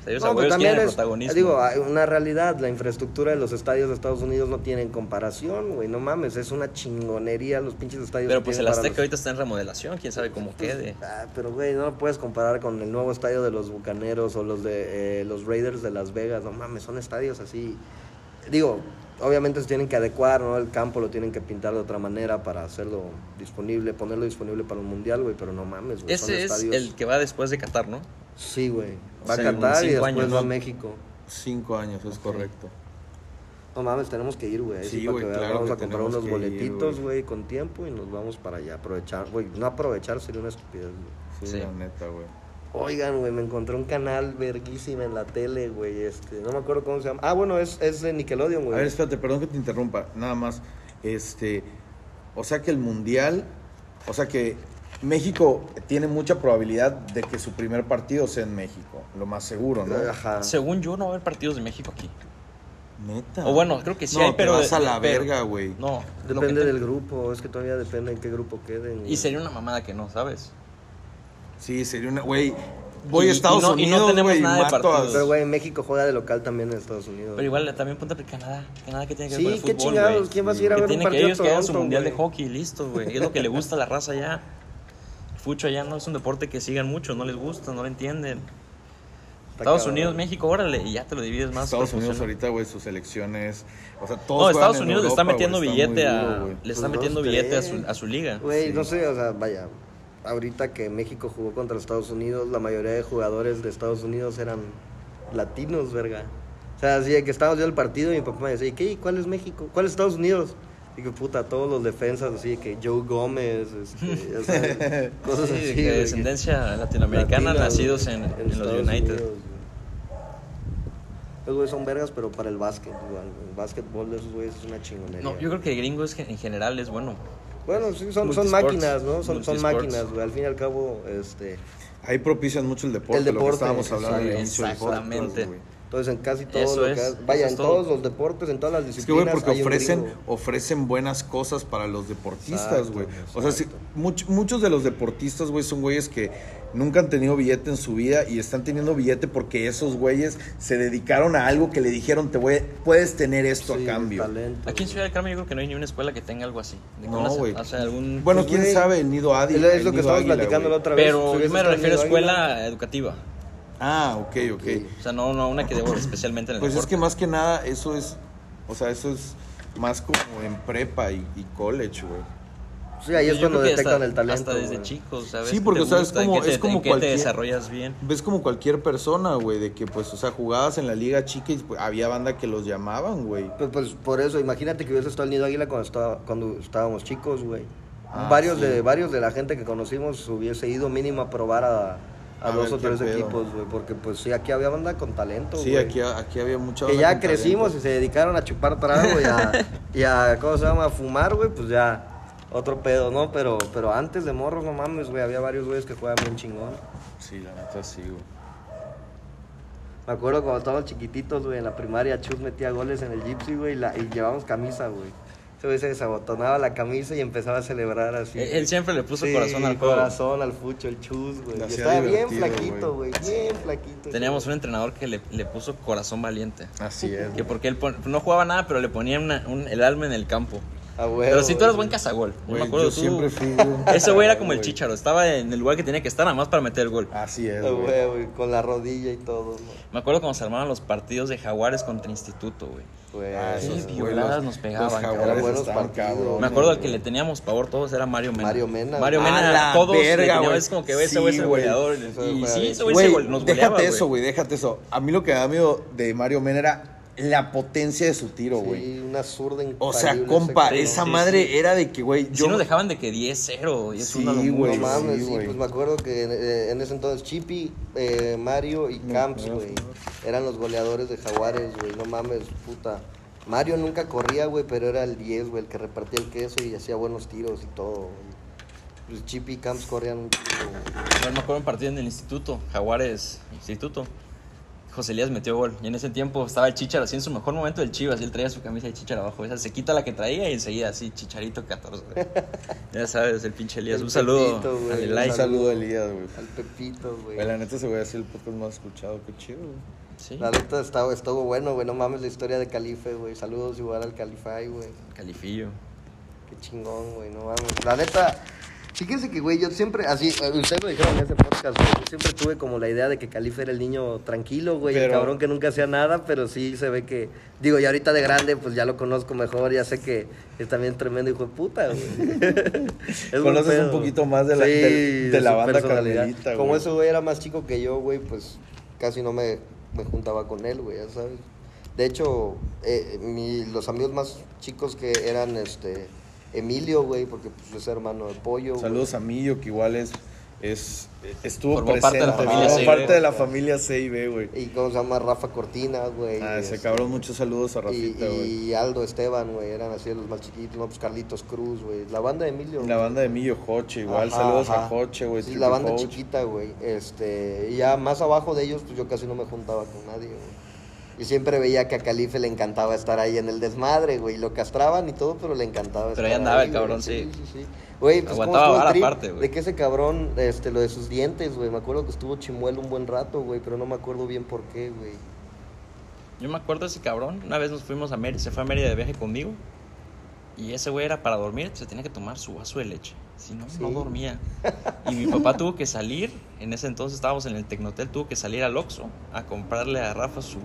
Sea, ellos, No, también es, protagonismo. digo, hay una realidad, la infraestructura de los estadios de Estados Unidos no tienen comparación, güey, no mames, es una chingonería los pinches estadios. pero que pues el Azteca los- ahorita está en remodelación, quién sabe cómo quede. Ah, pero güey, no lo puedes comparar con el nuevo estadio de los Bucaneros o los de eh, los Raiders de Las Vegas, no mames, son estadios así. Digo, obviamente se tienen que adecuar, ¿no? El campo lo tienen que pintar de otra manera para hacerlo disponible, ponerlo disponible para un mundial, güey, pero no mames, güey, son Ese es estadios- el que va después de Qatar, ¿no? Sí, güey. Va Sí, a Qatar y después años, va a. México. Cinco años, es correcto. No mames, tenemos que ir, güey. ahí Sí, para güey, claro vamos que a comprar unos boletitos, güey. con tiempo y nos vamos para allá. Aprovechar, güey, no aprovechar sería una estupidez, güey. Sí, Sí. la neta, güey. Oigan, güey, me encontré un canal verguísima en la tele, güey, este, no me acuerdo cómo se llama. Ah, bueno, es, es de Nickelodeon, A güey. ver, espérate, perdón que te interrumpa. Nada más. Este. O sea que el mundial. O sea que México tiene mucha probabilidad de que su primer partido sea en México. Lo más seguro, ¿no? Ajá. Según yo, no va a haber partidos de México aquí. Neta. O bueno, creo que sí no, hay, pero. Te vas a la pero- verga, güey. No, Depende que te- del grupo, es que todavía depende en qué grupo queden. güey. Y sería una mamada que no, ¿sabes? Sí, sería una. Güey. Voy Y- a Estados y no- y no Unidos, tenemos güey. y nada de partidos. Pero, güey, México juega de local también en Estados Unidos. Pero igual también ponte a Canadá. Canadá que tiene que ver Sí, con el qué fútbol, chingados, güey. ¿quién vas a ir a Que ver un tiene que partido a ellos que hagan su mundial de hockey, listo, güey. Es lo que le gusta a la raza allá. Fucho allá no es un deporte que sigan mucho, no les gusta, no lo entienden. Estados cabrón. Unidos, México, órale, y ya te lo divides más. Estados Unidos ahorita, güey, sus elecciones. O sea, todos No, Estados en Unidos le está metiendo güey, billete está a. duro, le está Pues metiendo billete a su, a su liga. Güey, Sí. no sé, o sea, vaya, ahorita que México jugó contra Estados Unidos, la mayoría de jugadores de Estados Unidos eran latinos, verga. O sea, así de que estábamos viendo el partido y mi papá me decía, ¿qué? ¿Cuál es México? ¿Cuál es Estados Unidos? Y que puta, todos los defensas, así de que Joe Gómez, este, cosas Sí, así. de que- descendencia latinoamericana, nacidos en, en los Estados United. Unidos. Los güeyes son vergas, pero para el básquet, igual. El básquetbol de esos güeyes es una chingonería. No, yo creo que gringo es, en general es bueno. Bueno, sí, son, son máquinas, ¿no? Son, son máquinas, güey. Al fin y al cabo, este... Ahí propician mucho el deporte, El lo que deporte, estábamos hablando al inicio del podcast, exactamente. güey. Entonces, en casi todo Eso lo es, que... Vaya, en todo. todos los deportes, en todas las Es que, güey, disciplinas porque ofrecen, ofrecen buenas cosas para los deportistas, güey. O sea, exacto. much- muchos de los deportistas, güey, son güeyes que nunca han tenido billete en su vida y están teniendo billete porque esos güeyes se dedicaron a algo que le dijeron, te voy, puedes tener esto Sí, a cambio. talento, Aquí en. Ciudad del Carmen yo creo que no hay ni una escuela que tenga algo así. De que No, güey. O sea, algún... Bueno, Pues, quién güey, sabe, el nido Águila. Es lo que estábamos platicando la otra vez. Pero Si yo me refiero a Águila, escuela educativa. Ah, ok, ok. O sea, no, no una que debo especialmente en el Pues es que más que nada, eso es, o sea, eso es más como en prepa y, y college, güey. Sí, ahí es Yo cuando detectan hasta- el talento. Hasta desde chicos, ¿sabes? Sí, porque, te ¿sabes gusta, en cómo- qué te- es como en qué te cualquier- desarrollas bien. Ves como cualquier persona, güey, de que, pues, o sea, jugabas en la liga chica y pues, había banda que los llamaban, güey. Pues, pues por eso, imagínate que hubiese estado el Nido Águila cuando, estaba, cuando estábamos chicos, güey. Ah, varios, sí. de, varios de la gente que conocimos hubiese ido mínimo a probar a, a A dos o tres pedo. equipos, güey. Porque pues sí, aquí había banda con talento, Sí, güey. aquí, aquí había mucha Que banda ya con crecimos talento. y se dedicaron a chupar trago y a, y a, ¿cómo se llama? A fumar, güey, pues ya, otro pedo, ¿no? Pero, pero antes de morros, no mames, güey, había varios güeyes que jugaban bien chingón. Sí, la neta sí, güey. Me acuerdo cuando estábamos chiquititos, güey, en la primaria, Chus metía goles en el Gypsy, güey, y, la- y llevábamos camisa, güey. Se desabotonaba la camisa y empezaba a celebrar así. Él, él siempre le puso Sí, corazón al juego. corazón al fucho, el Chus, güey. Estaba bien flaquito, güey, bien flaquito. Teníamos un entrenador que le, le puso corazón valiente. Así es. Que porque él pon- no jugaba nada, pero le ponía una- un- el alma en el campo. Ah, güey, pero si tú eras güey. buen cazagol. Güey, me acuerdo yo tú. siempre fui un Ese güey era como el güey. chicharo. Estaba en el lugar que tenía que estar nada más para meter el gol. Así es, Ah, güey. güey, güey, con la rodilla y todo, ¿no? Me acuerdo cuando se armaban los partidos de Jaguares contra Instituto, güey. Güey, Ah, Qué esos, güey, violadas los- nos pegaban, Los cabrón. jaguares buenos estaban partidos. cabrones, Me acuerdo al güey. que le teníamos pavor todos era Mario Mena. Mario Mena, Mario güey. Mena, la todos le verga, teníamos güey. es como que ese Sí, güey es el güey. goleador. Eso Y sí, ese güey Güey, se gol- nos déjate goleaba, eso, güey, déjate eso. A mí lo que me da miedo de Mario Mena era la potencia de su tiro, güey. Sí, una zurda O sea, compa, esa sí, madre sí. era de que, güey, Si yo... nos dejaban de que 10-0 y es Sí, güey, No mames, sí, sí, pues me acuerdo que eh, en ese entonces Chippy, eh, Mario y Camps, no, güey, eran los goleadores de Jaguares, güey, no mames, puta. Mario nunca corría, güey, pero era el 10, güey, el que repartía el queso y hacía buenos tiros y todo, güey. Pues Chippy y Camps corrían un güey. Me acuerdo un partido en el instituto, Jaguares Instituto. José Elías metió gol. Y en ese tiempo estaba el Chicharo así en su mejor momento del Chivas. Y él traía su camisa de Chicharo abajo. Esa se quita la que traía y enseguida así, Chicharito 14. güey. ya sabes, el pinche Elías. El un saludo Pepito, güey, al un Elay. Un saludo a Elías, güey. Al Pepito, güey. Güey, La neta se voy a hacer el podcast más escuchado, qué chido, güey. Sí, La neta estaba, estuvo bueno, güey, no mames la historia de Calife, güey. Saludos igual al Calify, güey. Califillo. Qué chingón, güey, no mames. La neta, fíjense que, güey, yo siempre, así, eh, ustedes lo dijeron en ese podcast, güey, yo siempre tuve como la idea de que Calife era el niño tranquilo, güey, el cabrón que nunca hacía nada, pero sí se ve que, digo, y ahorita de grande, pues ya lo conozco mejor, ya sé que es también tremendo hijo de puta, güey. Conoces un poquito más de la- de- de la banda. Carmelita, Como ese güey era más chico que yo, güey, pues casi no me, me juntaba con él, güey, ya sabes. De hecho, eh, mi- los amigos más chicos que eran, este, Emilio, güey, porque pues es hermano de Pollo. güey. Saludos a Millo, que igual es, es estuvo Formó presente. parte de la familia CIB. parte de la familia CIB, güey. Y cómo se llama Rafa Cortina, güey. Ah, ese este, cabrón, muchos saludos a Y, Rafita, güey. y Aldo Esteban, güey, eran así de los más chiquitos, no, pues Carlitos Cruz, güey. La banda de Emilio. La güey. banda de Millo Joche, igual, Ajá, saludos ajá. a Joche, güey. Sí, Triple la banda Coach. chiquita, güey. Este, y ya más abajo de ellos, pues yo casi no me juntaba con nadie, güey. Y siempre veía que a Calife le encantaba estar ahí en el desmadre, güey. Lo castraban y todo, pero le encantaba Pero estar ahí andaba el cabrón, sí. Sí, sí, sí. Güey, pues Aguantaba ¿cómo estuvo el vara trip aparte, güey. De que ese cabrón, este, lo de sus dientes, güey. Me acuerdo que estuvo chimuelo un buen rato, güey, pero no me acuerdo bien por qué, güey. Yo me acuerdo de ese cabrón. Una vez nos fuimos a Mérida, se fue a Mérida de viaje conmigo. Y ese güey era para dormir, se tenía que tomar su vaso de leche. Si no, no dormía. Y mi papá tuvo que salir, en ese entonces estábamos en el Tecnotel, tuvo que salir al Oxxo a comprarle a Rafa su,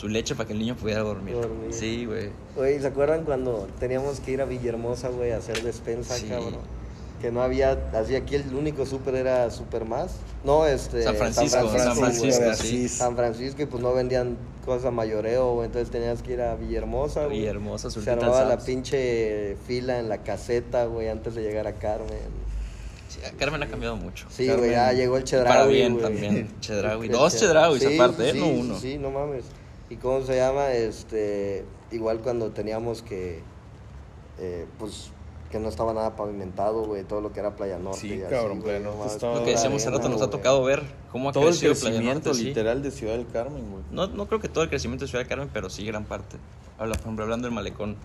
su leche para que el niño pudiera dormir. Dormir. Sí, güey. Güey, ¿se acuerdan cuando teníamos que ir a Villahermosa, güey, a hacer despensa, Sí. cabrón? Que no había, así aquí el único súper era Super Más. No, este... San Francisco, San San Francisco, sí. San Francisco y pues no vendían cosas a mayoreo, güey, entonces tenías que ir a Villahermosa, güey. Villahermosa, Se armaba la pinche fila en la caseta, güey, antes de llegar a Carmen. Sí, Carmen ha cambiado mucho. Sí, güey, ya llegó el Para Chedraui, bien güey. también. Chedraui. Dos Che- Chedrauis Sí, aparte, ¿eh? No uno. Sí, no mames. ¿Y cómo se llama? Este, igual cuando teníamos que, eh, pues, que no estaba nada pavimentado, güey, todo lo que era Playa Norte. Sí, y así, cabrón, Playa Norte estaba Lo que decíamos hace rato, nos ha tocado ver cómo ha Todo el crecido Playa crecimiento sí. literal de Ciudad del Carmen, güey. No, no creo que todo el crecimiento de Ciudad del Carmen, pero sí gran parte. Habla, por ejemplo, hablando del malecón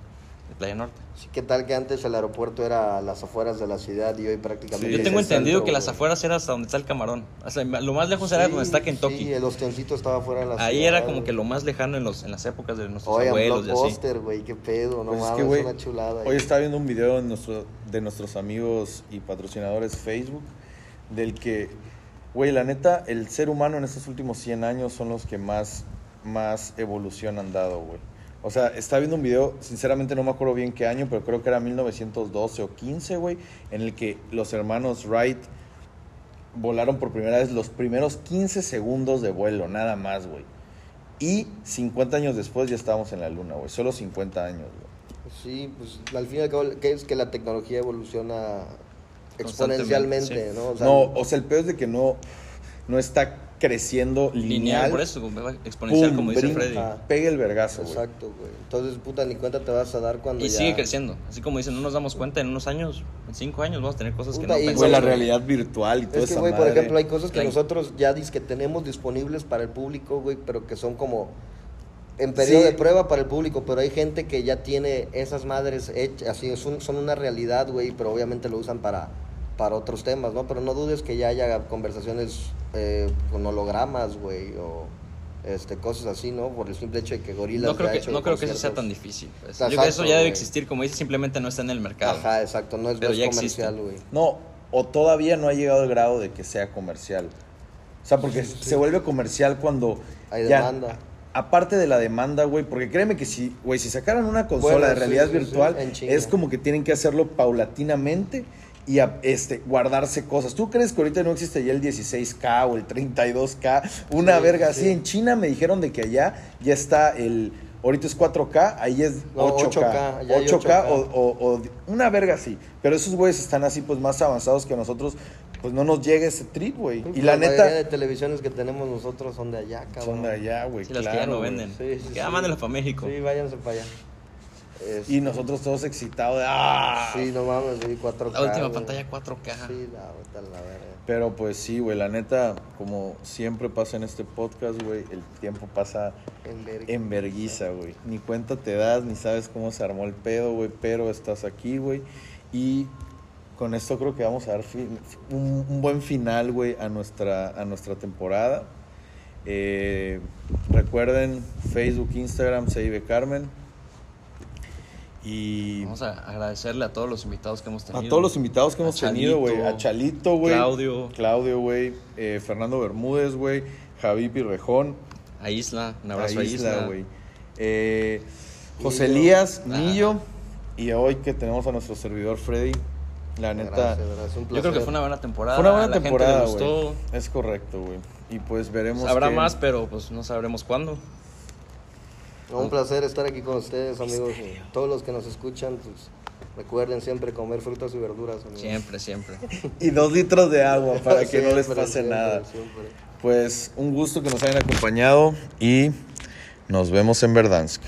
de Playa Norte. Sí, ¿Qué tal que antes el aeropuerto era a las afueras de la ciudad y hoy prácticamente Sí, Yo es tengo entendido centro, que las afueras era hasta donde está el camarón. O sea, lo más lejos era Sí, donde está Kentucky. Sí, el ostencito estaba fuera de la ciudad. Ahí era como güey. que lo más lejano en, los, en las épocas de nuestros Oigan, abuelos y así. Blockbuster, güey, qué pedo, no Pues es mames, que, güey, una chulada. Hoy estaba viendo un video de, nuestro, de nuestros amigos y patrocinadores Facebook, del que, güey, la neta, el ser humano en estos últimos 100 años son los que más, más evolución han dado, güey. O sea, estaba viendo un video, sinceramente no me acuerdo bien qué año, pero creo que era 1912 o 15, güey, en el que los hermanos Wright volaron por primera vez los primeros 15 segundos de vuelo, nada más, güey. Y 50 años después ya estábamos en la luna, güey. Solo 50 años, güey. Sí, pues al fin y al cabo, que es que la tecnología evoluciona exponencialmente, ¿no? O sea, no, o sea, el peor es de que no, no está creciendo lineal. Lineal, por eso, exponencial, Pum, como dice brinca, Freddy. Pega el vergazo, güey. Exacto, güey. Entonces, puta, ni cuenta te vas a dar cuando Y ya... sigue creciendo. Así como dicen, no nos damos cuenta en unos años, en cinco años vamos a tener cosas que no y, pensamos. Güey, la realidad virtual y toda Es que, esa güey, por ejemplo, hay cosas que nosotros ya dis que tenemos disponibles para el público, güey, pero que son como en periodo Sí. de prueba para el público, pero hay gente que ya tiene esas madres hechas, así es un- son una realidad, güey, pero obviamente lo usan para, para otros temas, ¿no? Pero no dudes que ya haya conversaciones eh, con hologramas, güey, o este, cosas así, ¿no? Por el simple hecho de que Gorillaz No creo ya ha que, hecho no creo que eso sea tan difícil. pues. Exacto, Yo creo que eso ya debe existir, como dice, simplemente no está en el mercado. Ajá, exacto, no es, Pero ya comercial, güey. No, o todavía no ha llegado al grado de que sea comercial. O sea, porque se vuelve comercial cuando Hay ya- demanda. aparte de la demanda, güey, porque créeme que si, güey, si sacaran una consola Bueno, de realidad sí, virtual, es como que tienen que hacerlo paulatinamente y a- este, guardarse cosas. ¿Tú crees que ahorita no existe ya el 16K o el 32K? Una Sí, verga sí. así. En China me dijeron de que allá ya está el... Ahorita es 4K, ahí es No, 8K. 8K, ya hay 8K, 8K. o, o- o una verga así. Pero esos güeyes están así, pues más avanzados que nosotros. Pues no nos llega ese trip, güey. Y la mayoría de neta, televisiones que tenemos nosotros son de allá, cabrón. son de allá, güey. Sí, las claro, que ya no venden. Sí, sí, ya sí. mándenlas para México. Sí, váyanse para allá. Este, Y nosotros todos excitados de ¡ah! Sí, no mames, sí, 4K. La última güey. pantalla 4K. Sí, la, la verga. Pero pues sí, güey, la neta, como siempre pasa en este podcast, güey, el tiempo pasa En verguiza, güey. Ni cuenta te das, ni sabes cómo se armó el pedo, güey, pero estás aquí, güey. Y con esto creo que vamos a dar fin- un, un buen final, güey, a nuestra, a nuestra temporada. Eh, recuerden, Facebook, Instagram, Seibe Carmen. Y Vamos a agradecerle a todos los invitados que hemos a tenido. todos los invitados que A hemos tenido, güey. A Chalito, güey. Claudio. Claudio, güey. Eh, Fernando Bermúdez, güey. Javi Pirrejón. A Isla, un abrazo a a Isla, güey. Eh, José. Elías. Nillo. Y hoy que tenemos a nuestro servidor Freddy. La neta. Gracias, gracias, un Yo creo que fue una buena temporada. Fue una buena a la temporada, güey. Es correcto, güey. Y pues veremos. Habrá más, pero pues no sabremos cuándo. Un placer estar aquí con ustedes, amigos. y Todos los que nos escuchan, pues recuerden siempre comer frutas y verduras, amigos. Siempre, siempre. Y dos litros de agua para que no les pase siempre, nada. siempre. Pues un gusto que nos hayan acompañado y nos vemos en Verdansk.